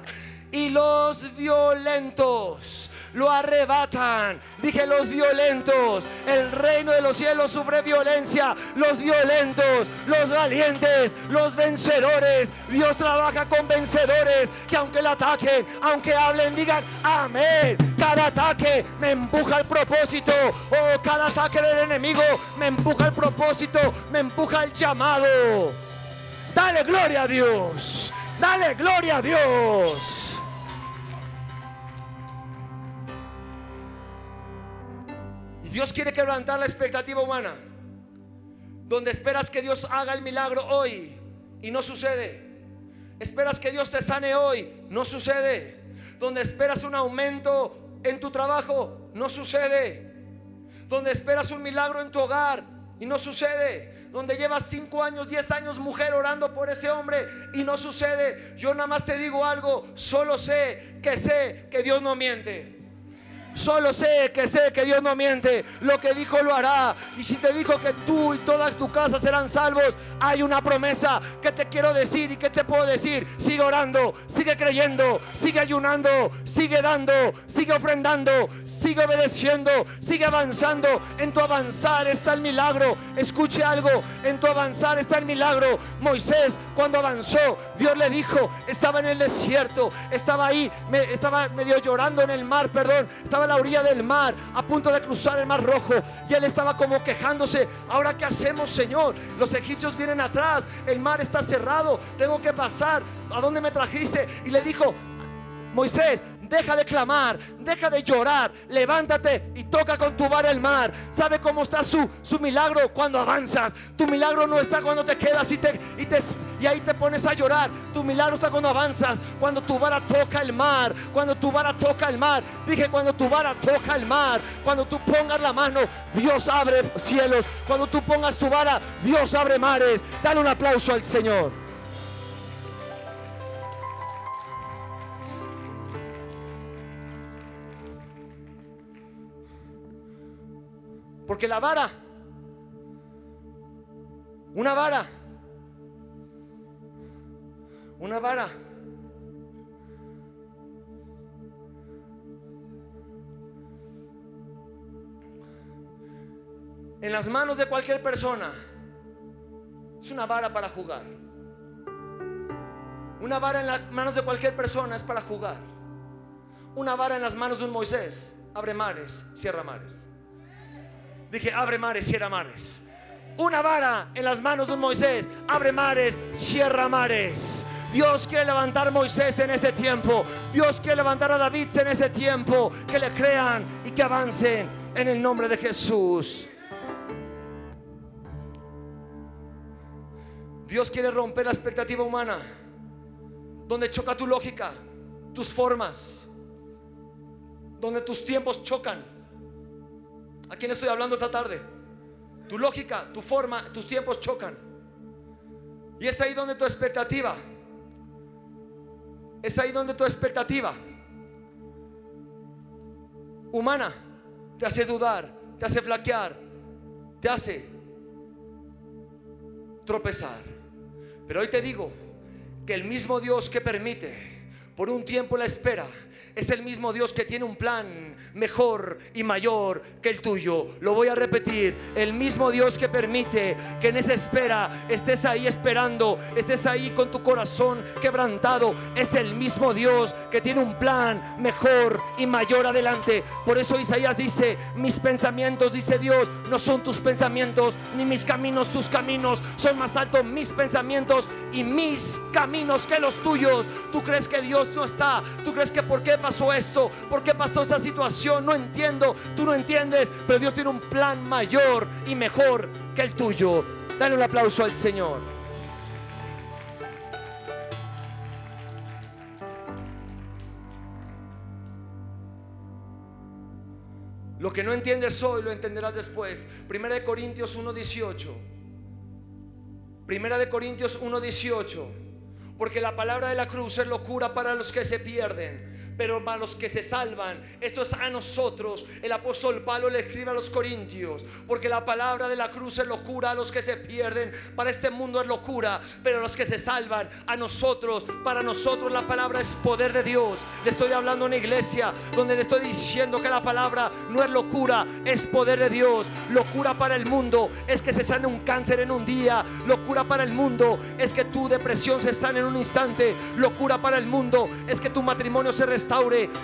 y los violentos lo arrebatan. Dije los violentos. El reino de los cielos sufre violencia. Los violentos, los valientes, los vencedores. Dios trabaja con vencedores que aunque le ataquen, aunque hablen, digan amén. Cada ataque me empuja al propósito. Oh, cada ataque del enemigo me empuja al propósito, me empuja al llamado. Dale gloria a Dios. Dale gloria a Dios. Y Dios quiere quebrantar la expectativa humana. Donde esperas que Dios haga el milagro hoy y no sucede. Esperas que Dios te sane hoy, no sucede. Donde esperas un aumento en tu trabajo, no sucede. Donde esperas un milagro en tu hogar, y no sucede. Donde llevas 5 años, 10 años mujer orando por ese hombre y no sucede. Yo nada más te digo algo, solo sé que sé que Dios no miente. Solo sé que sé que Dios no miente. Lo que dijo lo hará. Y si te dijo que tú y toda tu casa serán salvos, hay una promesa que te quiero decir y que te puedo decir. Sigue orando, sigue creyendo, sigue ayunando, sigue dando, sigue ofrendando, sigue obedeciendo, sigue avanzando. En tu avanzar está el milagro. Escuche algo, en tu avanzar está el milagro. Moisés cuando avanzó, Dios le dijo, estaba en el desierto, estaba ahí, estaba medio llorando en el mar, perdón, estaba la orilla del mar, a punto de cruzar el mar rojo. Y él estaba como quejándose, ahora qué hacemos, Señor. Los egipcios vienen atrás, el mar está cerrado, tengo que pasar. ¿A dónde me trajiste? Y le dijo, Moisés, Deja de clamar, deja de llorar, levántate y toca con tu vara el mar. ¿Sabe cómo está su, su milagro cuando avanzas? Tu milagro no está cuando te quedas y, te, y, te, y ahí te pones a llorar. Tu milagro está cuando avanzas, cuando tu vara toca el mar, cuando tu vara toca el mar. Dije, cuando tu vara toca el mar, cuando tú pongas la mano, Dios abre cielos. Cuando tú pongas tu vara, Dios abre mares. Dale un aplauso al Señor. Porque la vara, una vara, una vara, en las manos de cualquier persona, es una vara para jugar. Una vara en las manos de cualquier persona es para jugar. Una vara en las manos de un Moisés abre mares, cierra mares. Dije, abre mares, cierra mares. Una vara en las manos de un Moisés abre mares, cierra mares. Dios quiere levantar a Moisés en este tiempo. Dios quiere levantar a David en este tiempo. Que le crean y que avancen en el nombre de Jesús. Dios quiere romper la expectativa humana. Donde choca tu lógica, tus formas. Donde tus tiempos chocan. ¿A quién estoy hablando esta tarde? Tu lógica, tu forma, tus tiempos chocan. Y es ahí donde tu expectativa es ahí donde tu expectativa humana te hace dudar, te hace flaquear, te hace tropezar. Pero hoy te digo que el mismo Dios que permite por un tiempo la espera es el mismo Dios que tiene un plan mejor y mayor que el tuyo. Lo voy a repetir, el mismo Dios que permite que en esa espera estés ahí esperando, estés ahí con tu corazón quebrantado, es el mismo Dios que tiene un plan mejor y mayor adelante. Por eso Isaías dice, mis pensamientos, dice Dios, no son tus pensamientos, ni mis caminos tus caminos, son más altos mis pensamientos y mis caminos que los tuyos. ¿Tú crees que Dios no está? ¿Tú crees que por qué pasó esto? ¿Por qué pasó esta situación? No entiendo, tú no entiendes, pero Dios tiene un plan mayor y mejor que el tuyo. Dale un aplauso al Señor. Lo que no entiendes hoy lo entenderás después. Primera de Corintios 1:18. Primera de Corintios 1:18. Porque la palabra de la cruz es locura para los que se pierden pero para los que se salvan, esto es a nosotros. El apóstol Pablo le escribe a los corintios, porque la palabra de la cruz es locura a los que se pierden, para este mundo es locura, pero los que se salvan, a nosotros, para nosotros la palabra es poder de Dios. Le estoy hablando a una iglesia donde le estoy diciendo que la palabra no es locura, es poder de Dios. Locura para el mundo es que se sane un cáncer en un día. Locura para el mundo es que tu depresión se sane en un instante. Locura para el mundo es que tu matrimonio se restaure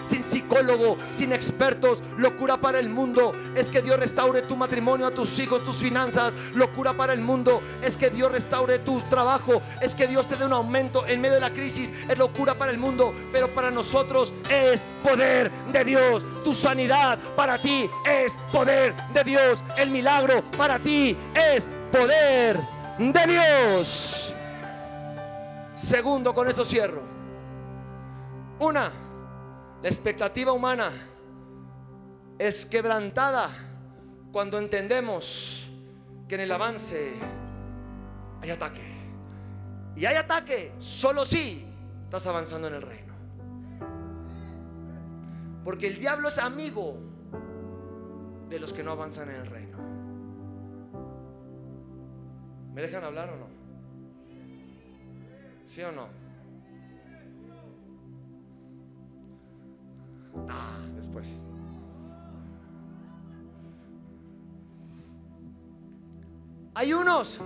sin psicólogo, sin expertos. Locura para el mundo es que Dios restaure tu matrimonio, a tus hijos, tus finanzas. Locura para el mundo es que Dios restaure tu trabajo, es que Dios te dé un aumento en medio de la crisis. Es locura para el mundo, pero para nosotros es poder de Dios. Tu sanidad para ti es poder de Dios. El milagro para ti es poder de Dios. Segundo, con esto cierro. Una, la expectativa humana es quebrantada cuando entendemos que en el avance hay ataque. Y hay ataque solo si estás avanzando en el reino. Porque el diablo es amigo de los que no avanzan en el reino. ¿Me dejan hablar o no? ¿Sí o no? Ah, después. Hay unos.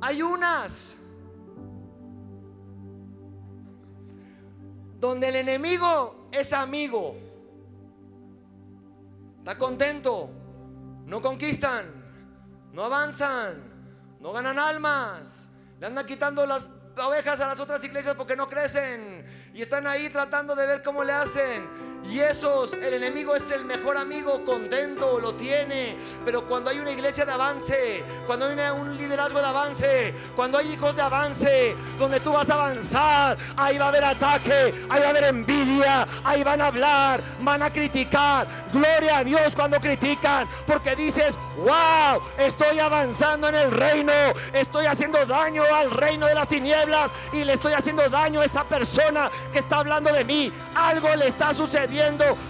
Hay unas. Donde el enemigo es amigo. Está contento. No conquistan. No avanzan. No ganan almas. Le andan quitando las ovejas a las otras iglesias porque no crecen y están ahí tratando de ver cómo le hacen. Y esos, el enemigo es el mejor amigo, contento, lo tiene. Pero cuando hay una iglesia de avance, cuando hay un liderazgo de avance, cuando hay hijos de avance, donde tú vas a avanzar, ahí va a haber ataque, ahí va a haber envidia, ahí van a hablar, van a criticar. Gloria a Dios cuando critican, porque dices, wow, estoy avanzando en el reino, estoy haciendo daño al reino de las tinieblas y le estoy haciendo daño a esa persona que está hablando de mí. Algo le está sucediendo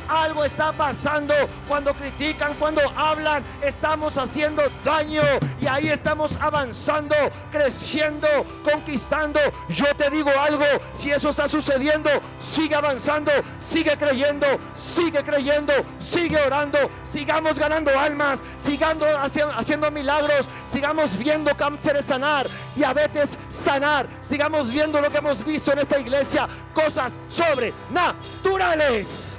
algo está pasando. Cuando critican, cuando hablan, estamos haciendo daño y ahí estamos avanzando, creciendo, conquistando. Yo te digo algo, si eso está sucediendo, sigue avanzando, sigue creyendo, sigue creyendo, sigue orando, sigamos ganando almas, sigamos haciendo milagros, sigamos viendo cánceres sanar, diabetes sanar, sigamos viendo lo que hemos visto en esta iglesia, cosas sobrenaturales.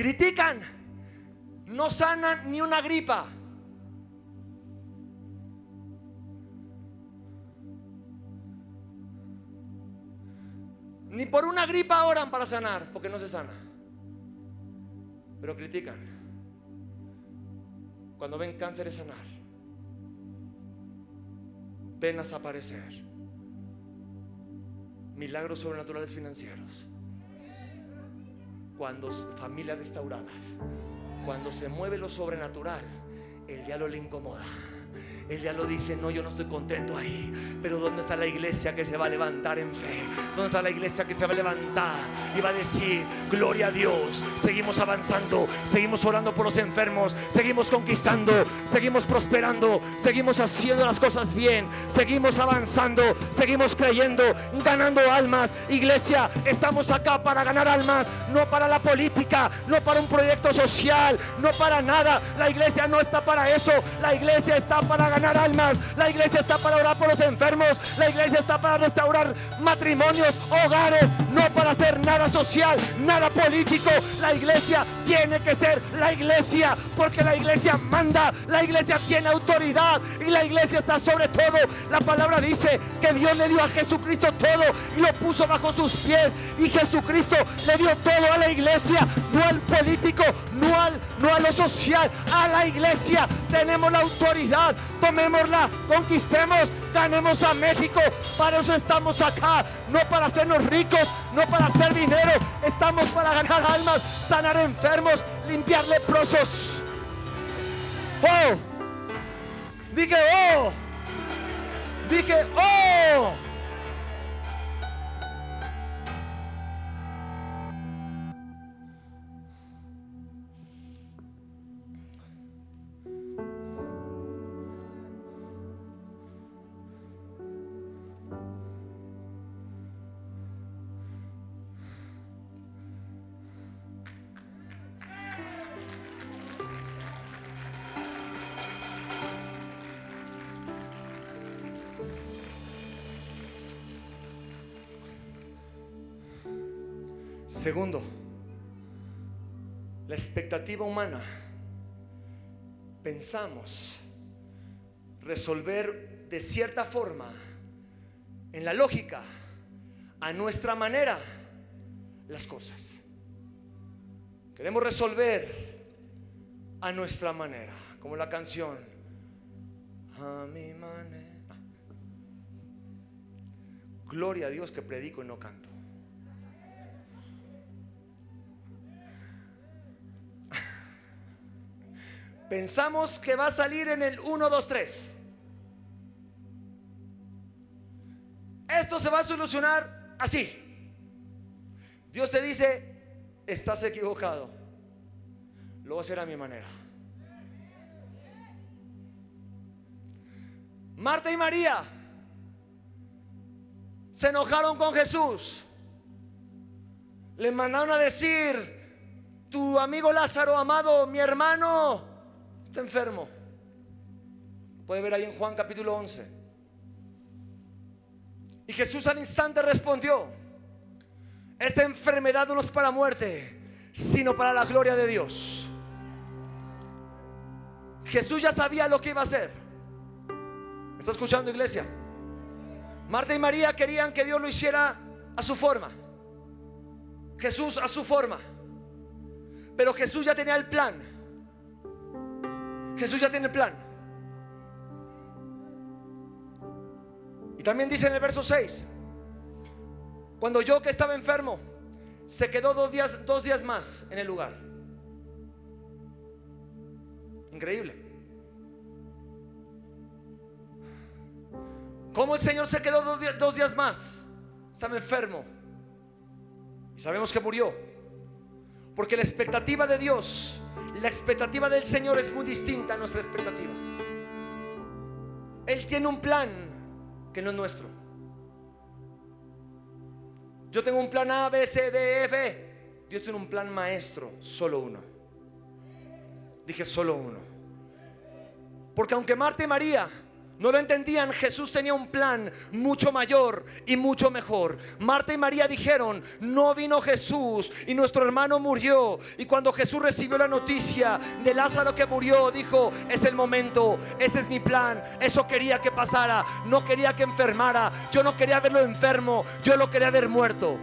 Critican, no sanan ni una gripa. Ni por una gripa oran para sanar, porque no se sana. Pero critican. Cuando ven cánceres sanar, venas aparecer, milagros sobrenaturales financieros, cuando familias restauradas, cuando se mueve lo sobrenatural, el diablo le incomoda. Él ya lo dice, no, yo no estoy contento ahí. Pero ¿dónde está la iglesia que se va a levantar en fe? ¿Dónde está la iglesia que se va a levantar y va a decir, gloria a Dios? Seguimos avanzando, seguimos orando por los enfermos, seguimos conquistando, seguimos prosperando, seguimos haciendo las cosas bien, seguimos avanzando, seguimos creyendo, ganando almas. Iglesia, estamos acá para ganar almas, no para la política, no para un proyecto social, no para nada. La iglesia no está para eso, la iglesia está para ganar almas. La iglesia está para orar por los enfermos. La iglesia está para restaurar matrimonios, hogares, no para hacer nada social, nada político. La iglesia tiene que ser la iglesia porque la iglesia manda, la iglesia tiene autoridad y la iglesia está sobre todo. La palabra dice que Dios le dio a Jesucristo todo y lo puso bajo sus pies y Jesucristo le dio todo a la iglesia, no al político, no al no a lo social, a la iglesia. Tenemos la autoridad tomémosla, conquistemos, ganemos a México. Para eso estamos acá, no para hacernos ricos, no para hacer dinero, estamos para ganar almas, sanar enfermos, limpiar leprosos. Oh, dije, oh, dije, oh. Segundo, la expectativa humana. Pensamos resolver de cierta forma, en la lógica, a nuestra manera, las cosas. Queremos resolver a nuestra manera, como la canción. A mi manera. Gloria a Dios que predico y no canto. Pensamos que va a salir en el 1, 2, 3. Esto se va a solucionar así. Dios te dice, estás equivocado. Lo voy a hacer a mi manera. Marta y María se enojaron con Jesús. Le mandaron a decir, tu amigo Lázaro, amado, mi hermano, Está enfermo. Puede ver ahí en Juan capítulo 11. Y Jesús al instante respondió, esta enfermedad no es para muerte, sino para la gloria de Dios. Jesús ya sabía lo que iba a hacer. ¿Me está escuchando iglesia? Marta y María querían que Dios lo hiciera a su forma. Jesús a su forma. Pero Jesús ya tenía el plan. Jesús ya tiene el plan. Y también dice en el verso 6, cuando yo que estaba enfermo, se quedó dos días, dos días más en el lugar. Increíble. ¿Cómo el Señor se quedó dos días, dos días más? estaba enfermo. Y sabemos que murió. Porque la expectativa de Dios, la expectativa del Señor es muy distinta a nuestra expectativa. Él tiene un plan que no es nuestro. Yo tengo un plan A, B, C, D, E, F. Dios tiene un plan maestro, solo uno. Dije solo uno. Porque aunque Marta y María no lo entendían, Jesús tenía un plan mucho mayor y mucho mejor. Marta y María dijeron, no vino Jesús y nuestro hermano murió. Y cuando Jesús recibió la noticia de Lázaro que murió, dijo, es el momento, ese es mi plan, eso quería que pasara, no quería que enfermara, yo no quería verlo enfermo, yo lo quería ver muerto.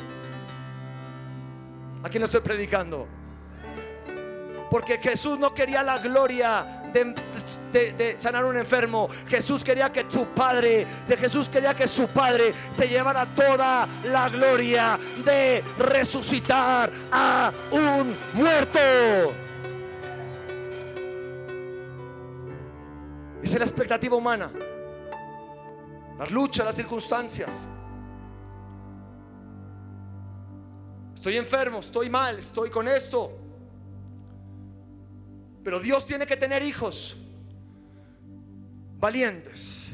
Aquí no estoy predicando. Porque Jesús no quería la gloria de, sanar a un enfermo. Jesús quería que su padre, de Jesús quería que su padre se llevara toda la gloria de resucitar a un muerto. Esa es la expectativa humana. Las luchas, las circunstancias. Estoy enfermo, estoy mal, estoy con esto. Pero Dios tiene que tener hijos valientes.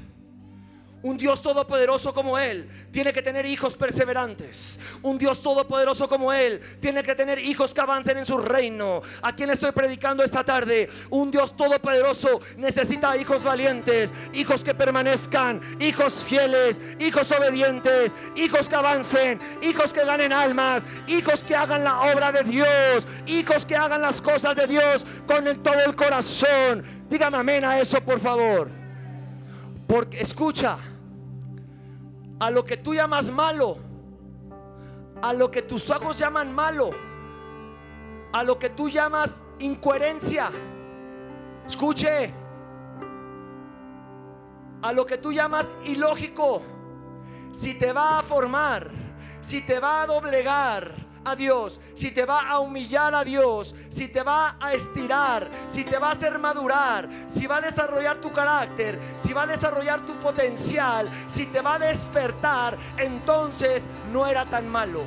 Un Dios todopoderoso como Él tiene que tener hijos perseverantes. Un Dios todopoderoso como Él tiene que tener hijos que avancen en su reino. ¿A quien estoy predicando esta tarde? Un Dios todopoderoso necesita hijos valientes, hijos que permanezcan, hijos fieles, hijos obedientes, hijos que avancen, hijos que ganen almas, hijos que hagan la obra de Dios, hijos que hagan las cosas de Dios con todo el corazón. Dígame amén a eso, por favor. Porque escucha a lo que tú llamas malo, a lo que tus ojos llaman malo, a lo que tú llamas incoherencia. Escuche, a lo que tú llamas ilógico, si te va a formar, si te va a doblegar, a Dios, si te va a humillar a Dios, si te va a estirar, si te va a hacer madurar, si va a desarrollar tu carácter, si va a desarrollar tu potencial, si te va a despertar, entonces no era tan malo.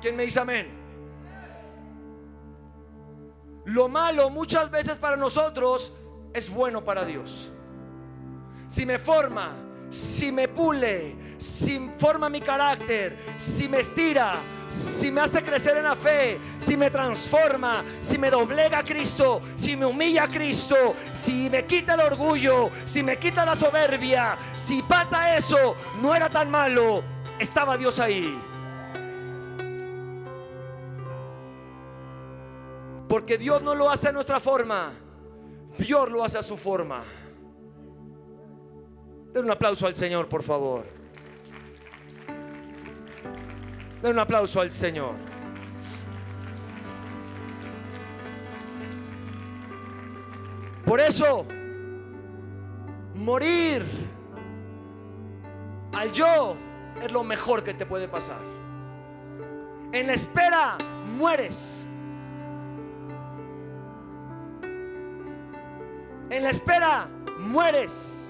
¿Quién me dice amén? Lo malo muchas veces para nosotros es bueno para Dios. Si me forma, si me pule, si forma mi carácter, si me estira, si me hace crecer en la fe, si me transforma, si me doblega a Cristo, si me humilla a Cristo, si me quita el orgullo, si me quita la soberbia, si pasa eso, no era tan malo, estaba Dios ahí. Porque Dios no lo hace a nuestra forma, Dios lo hace a su forma. Den un aplauso al Señor, por favor. Den un aplauso al Señor. Por eso, morir al yo es lo mejor que te puede pasar. En la espera mueres. En la espera mueres.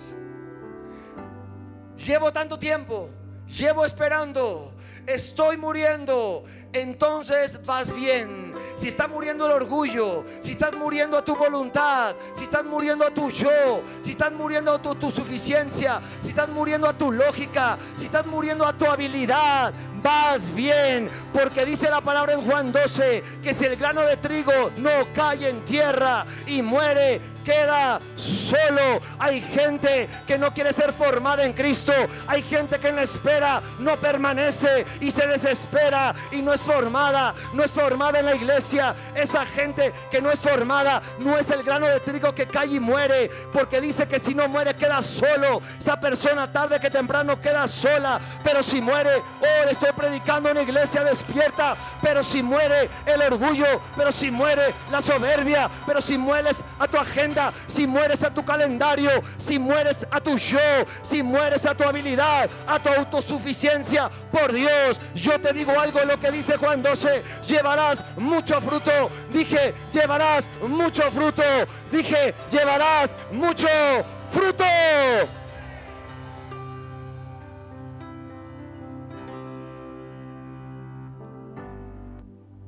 Llevo tanto tiempo, llevo esperando, estoy muriendo, entonces vas bien. Si está muriendo el orgullo, si estás muriendo a tu voluntad, si estás muriendo a tu yo, si estás muriendo a tu, tu suficiencia, si estás muriendo a tu lógica, si estás muriendo a tu habilidad, vas bien, porque dice la palabra en Juan 12 que si el grano de trigo no cae en tierra y muere, queda solo. Hay gente que no quiere ser formada en Cristo. Hay gente que en la espera no permanece y se desespera y no es formada. No es formada en la iglesia. Esa gente que no es formada no es el grano de trigo que cae y muere. Porque dice que si no muere queda solo. Esa persona tarde que temprano queda sola. Pero si muere, oh, estoy predicando en iglesia despierta. Pero si muere el orgullo. Pero si muere la soberbia. Pero si mueres a tu si mueres a tu calendario, si mueres a tu yo, si mueres a tu habilidad, a tu autosuficiencia, por Dios, yo te digo algo, lo que dice Juan 12, llevarás mucho fruto. Dije, llevarás mucho fruto. Dije, llevarás mucho fruto.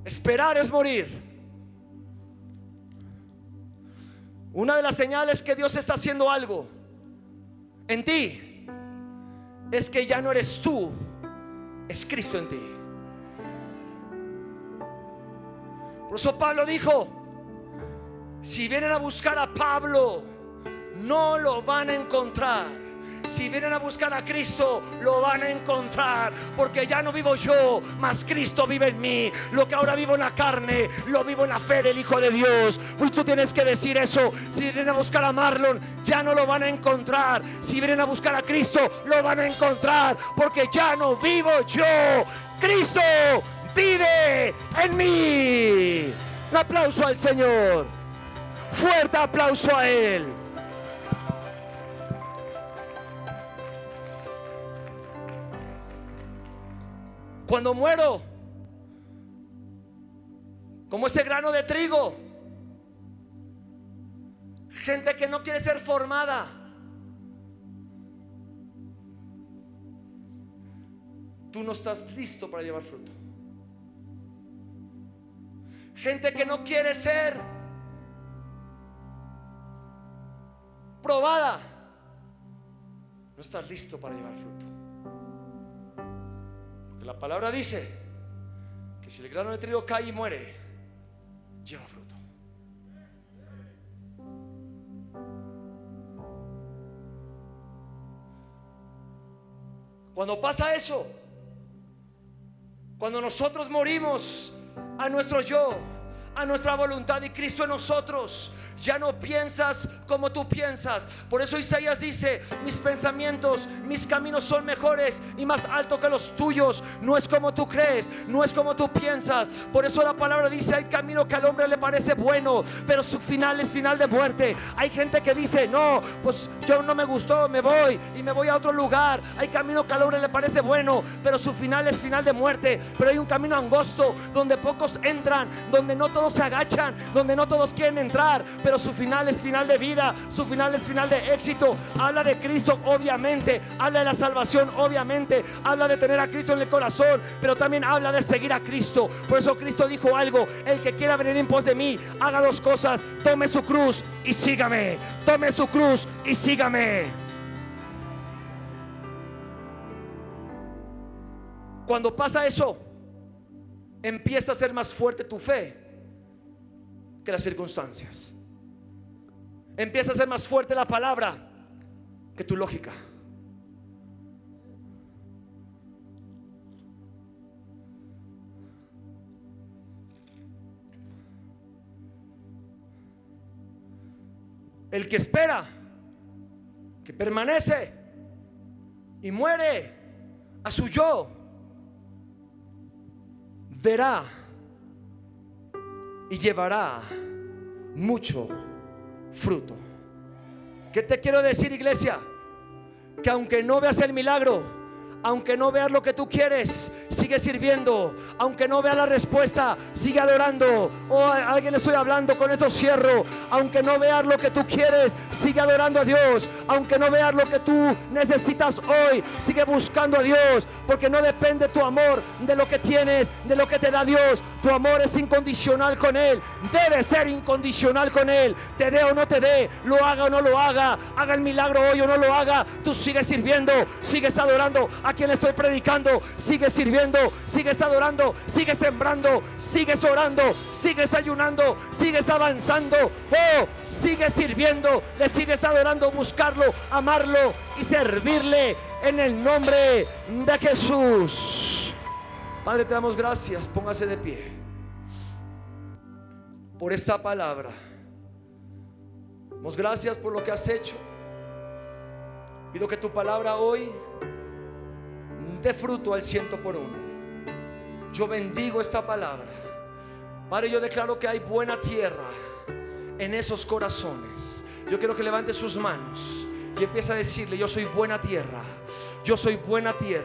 Esperar es morir. Una de las señales que Dios está haciendo algo en ti es que ya no eres tú, es Cristo en ti. Por eso Pablo dijo, si vienen a buscar a Pablo, no lo van a encontrar si vienen a buscar a Cristo, lo van a encontrar. Porque ya no vivo yo, mas Cristo vive en mí. Lo que ahora vivo en la carne, lo vivo en la fe del Hijo de Dios. Pues tú tienes que decir eso. Si vienen a buscar a Marlon, ya no lo van a encontrar. Si vienen a buscar a Cristo, lo van a encontrar. Porque ya no vivo yo. Cristo vive en mí. Un aplauso al Señor. Fuerte aplauso a Él. Cuando muero, como ese grano de trigo, gente que no quiere ser formada. Tú no estás listo para llevar fruto. Gente que no quiere ser probada. No estás listo para llevar fruto. La palabra dice que si el grano de trigo cae y muere, lleva fruto. Cuando pasa eso, cuando nosotros morimos a nuestro yo, a nuestra voluntad y Cristo en nosotros, ya no piensas como tú piensas. Por eso Isaías dice, mis pensamientos, mis caminos son mejores y más altos que los tuyos. No es como tú crees, no es como tú piensas. Por eso la palabra dice, hay camino que al hombre le parece bueno, pero su final es final de muerte. Hay gente que dice, no, pues yo no me gustó, me voy y me voy a otro lugar. Hay camino que al hombre le parece bueno, pero su final es final de muerte. Pero hay un camino angosto donde pocos entran, donde no todos se agachan, donde no todos quieren entrar su final es final de vida, su final es final de éxito. Habla de Cristo, obviamente, habla de la salvación, obviamente, habla de tener a Cristo en el corazón, pero también habla de seguir a Cristo. Por eso Cristo dijo algo, el que quiera venir en pos de mí, haga dos cosas, tome su cruz y sígame, tome su cruz y sígame. Cuando pasa eso, empieza a ser más fuerte tu fe que las circunstancias. Empieza a ser más fuerte la palabra que tu lógica. El que espera, que permanece y muere a su yo, verá y llevará mucho fruto. ¿Qué te quiero decir, iglesia? Que aunque no veas el milagro, aunque no veas lo que tú quieres, sigue sirviendo. Aunque no veas la respuesta, sigue adorando. Oh, alguien estoy hablando, con esto cierro. Aunque no veas lo que tú quieres, sigue adorando a Dios. Aunque no veas lo que tú necesitas hoy, sigue buscando a Dios. Porque no depende tu amor de lo que tienes, de lo que te da Dios. Tu amor es incondicional con Él. Debe ser incondicional con Él. Te dé o no te dé, lo haga o no lo haga. Haga el milagro hoy o no lo haga. Tú sigues sirviendo, sigues adorando a quien estoy predicando, sigue sirviendo, sigues adorando, sigues sembrando, sigues orando, sigues ayunando, sigues avanzando, oh, sigues sirviendo, le sigues adorando, buscarlo, amarlo y servirle en el nombre de Jesús. Padre, te damos gracias, póngase de pie por esta palabra. Damos gracias por lo que has hecho. Pido que tu palabra hoy de fruto al ciento por uno. Yo bendigo esta palabra. Padre, yo declaro que hay buena tierra en esos corazones. Yo quiero que levante sus manos y empiece a decirle, yo soy buena tierra. Yo soy buena tierra.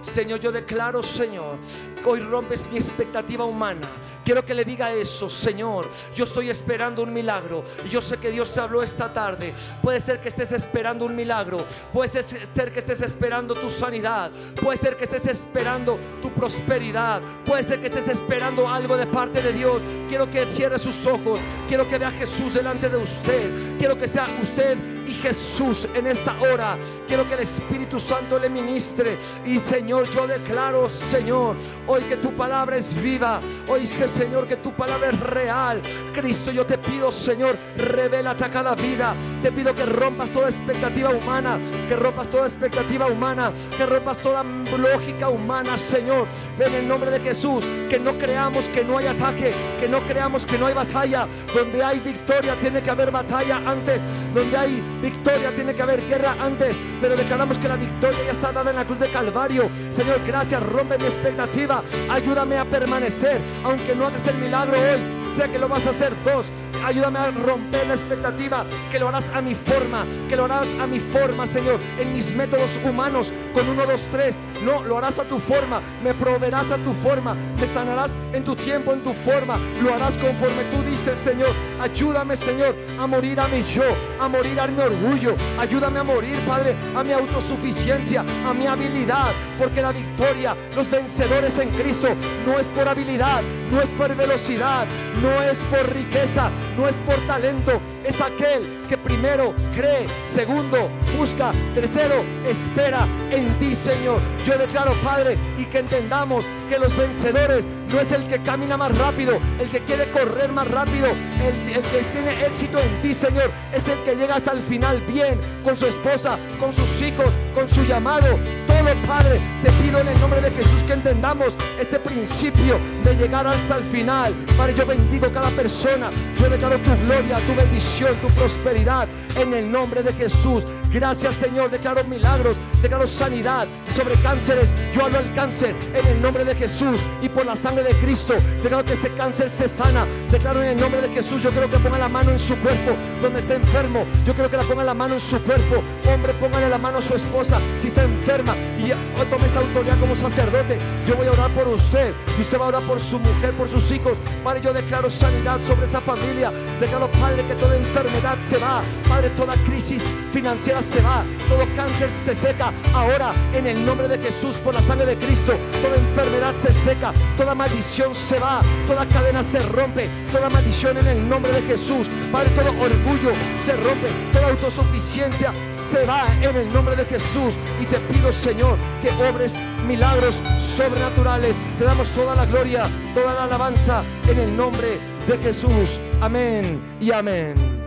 Señor, yo declaro, Señor, que hoy rompes mi expectativa humana Quiero que le diga eso, Señor. Yo estoy esperando un milagro. Y yo sé que Dios te habló esta tarde. Puede ser que estés esperando un milagro. Puede ser que estés esperando tu sanidad. Puede ser que estés esperando tu prosperidad. Puede ser que estés esperando algo de parte de Dios. Quiero que cierre sus ojos. Quiero que vea a Jesús delante de usted. Quiero que sea usted y Jesús en esa hora. Quiero que el Espíritu Santo le ministre. Y Señor, yo declaro, Señor, hoy que tu palabra es viva. Hoy es que, Señor, que tu palabra es real. Cristo, yo te pido, Señor, revélate a cada vida. Te pido que rompas toda expectativa humana. Que rompas toda expectativa humana. Que rompas toda lógica humana, Señor. En el nombre de Jesús. Que no creamos que no hay ataque. Que no creamos que no hay batalla. Donde hay victoria, tiene que haber batalla antes. Donde hay victoria, tiene que haber guerra antes, pero declaramos que la victoria ya está dada en la cruz de Calvario. Señor, gracias, rompe mi expectativa, ayúdame a permanecer, aunque no hagas el milagro hoy, sé que lo vas a hacer dos. Ayúdame a romper la expectativa, que lo harás a mi forma, que lo harás a mi forma, Señor, en mis métodos humanos, con uno, dos, tres. No, lo harás a tu forma, me proveerás a tu forma, me sanarás en tu tiempo, en tu forma, lo harás conforme tú dices, Señor. Ayúdame, Señor, a morir a mi yo, a morir a mi orgullo. Ayúdame a morir, Padre, a mi autosuficiencia, a mi habilidad, porque la victoria, los vencedores en Cristo, no es por habilidad, no es por velocidad, no es por riqueza, no es por talento, es aquel que primero cree, segundo busca, tercero espera en ti, Señor. Yo declaro, Padre, y que entendamos que los vencedores no es el que camina más rápido, el que quiere correr más rápido, el, el, que tiene éxito en ti, Señor, es el que llega hasta el final bien, con su esposa, con sus hijos, con su llamado. Todo, Padre, te pido en el nombre de Jesús que entendamos este principio de llegar hasta el final. Padre, yo bendigo cada persona, yo declaro tu gloria, tu bendición, tu prosperidad en el nombre de Jesús. Gracias Señor, declaro milagros, declaro sanidad sobre cánceres. Yo hablo el cáncer en el nombre de Jesús y por la sangre de Cristo. Declaro que ese cáncer se sana. Declaro en el nombre de Jesús. Yo quiero que ponga la mano en su cuerpo donde está enfermo. Yo quiero que la ponga la mano en su cuerpo. Hombre, póngale la mano a su esposa si está enferma y tome esa autoridad como sacerdote. Yo voy a orar por usted y usted va a orar por su mujer, por sus hijos. Padre, yo declaro sanidad sobre esa familia. Declaro, Padre, que toda enfermedad se va. Padre, toda crisis financiera se va, todo cáncer se seca. Ahora, en el nombre de Jesús, por la sangre de Cristo, toda enfermedad se seca, toda maldición se va, toda cadena se rompe, toda maldición en el nombre de Jesús. Padre, todo orgullo se rompe, toda autosuficiencia se va en el nombre de Jesús. Y te pido, Señor, que obres milagros sobrenaturales. Te damos toda la gloria, toda la alabanza en el nombre de Jesús. Amén y amén.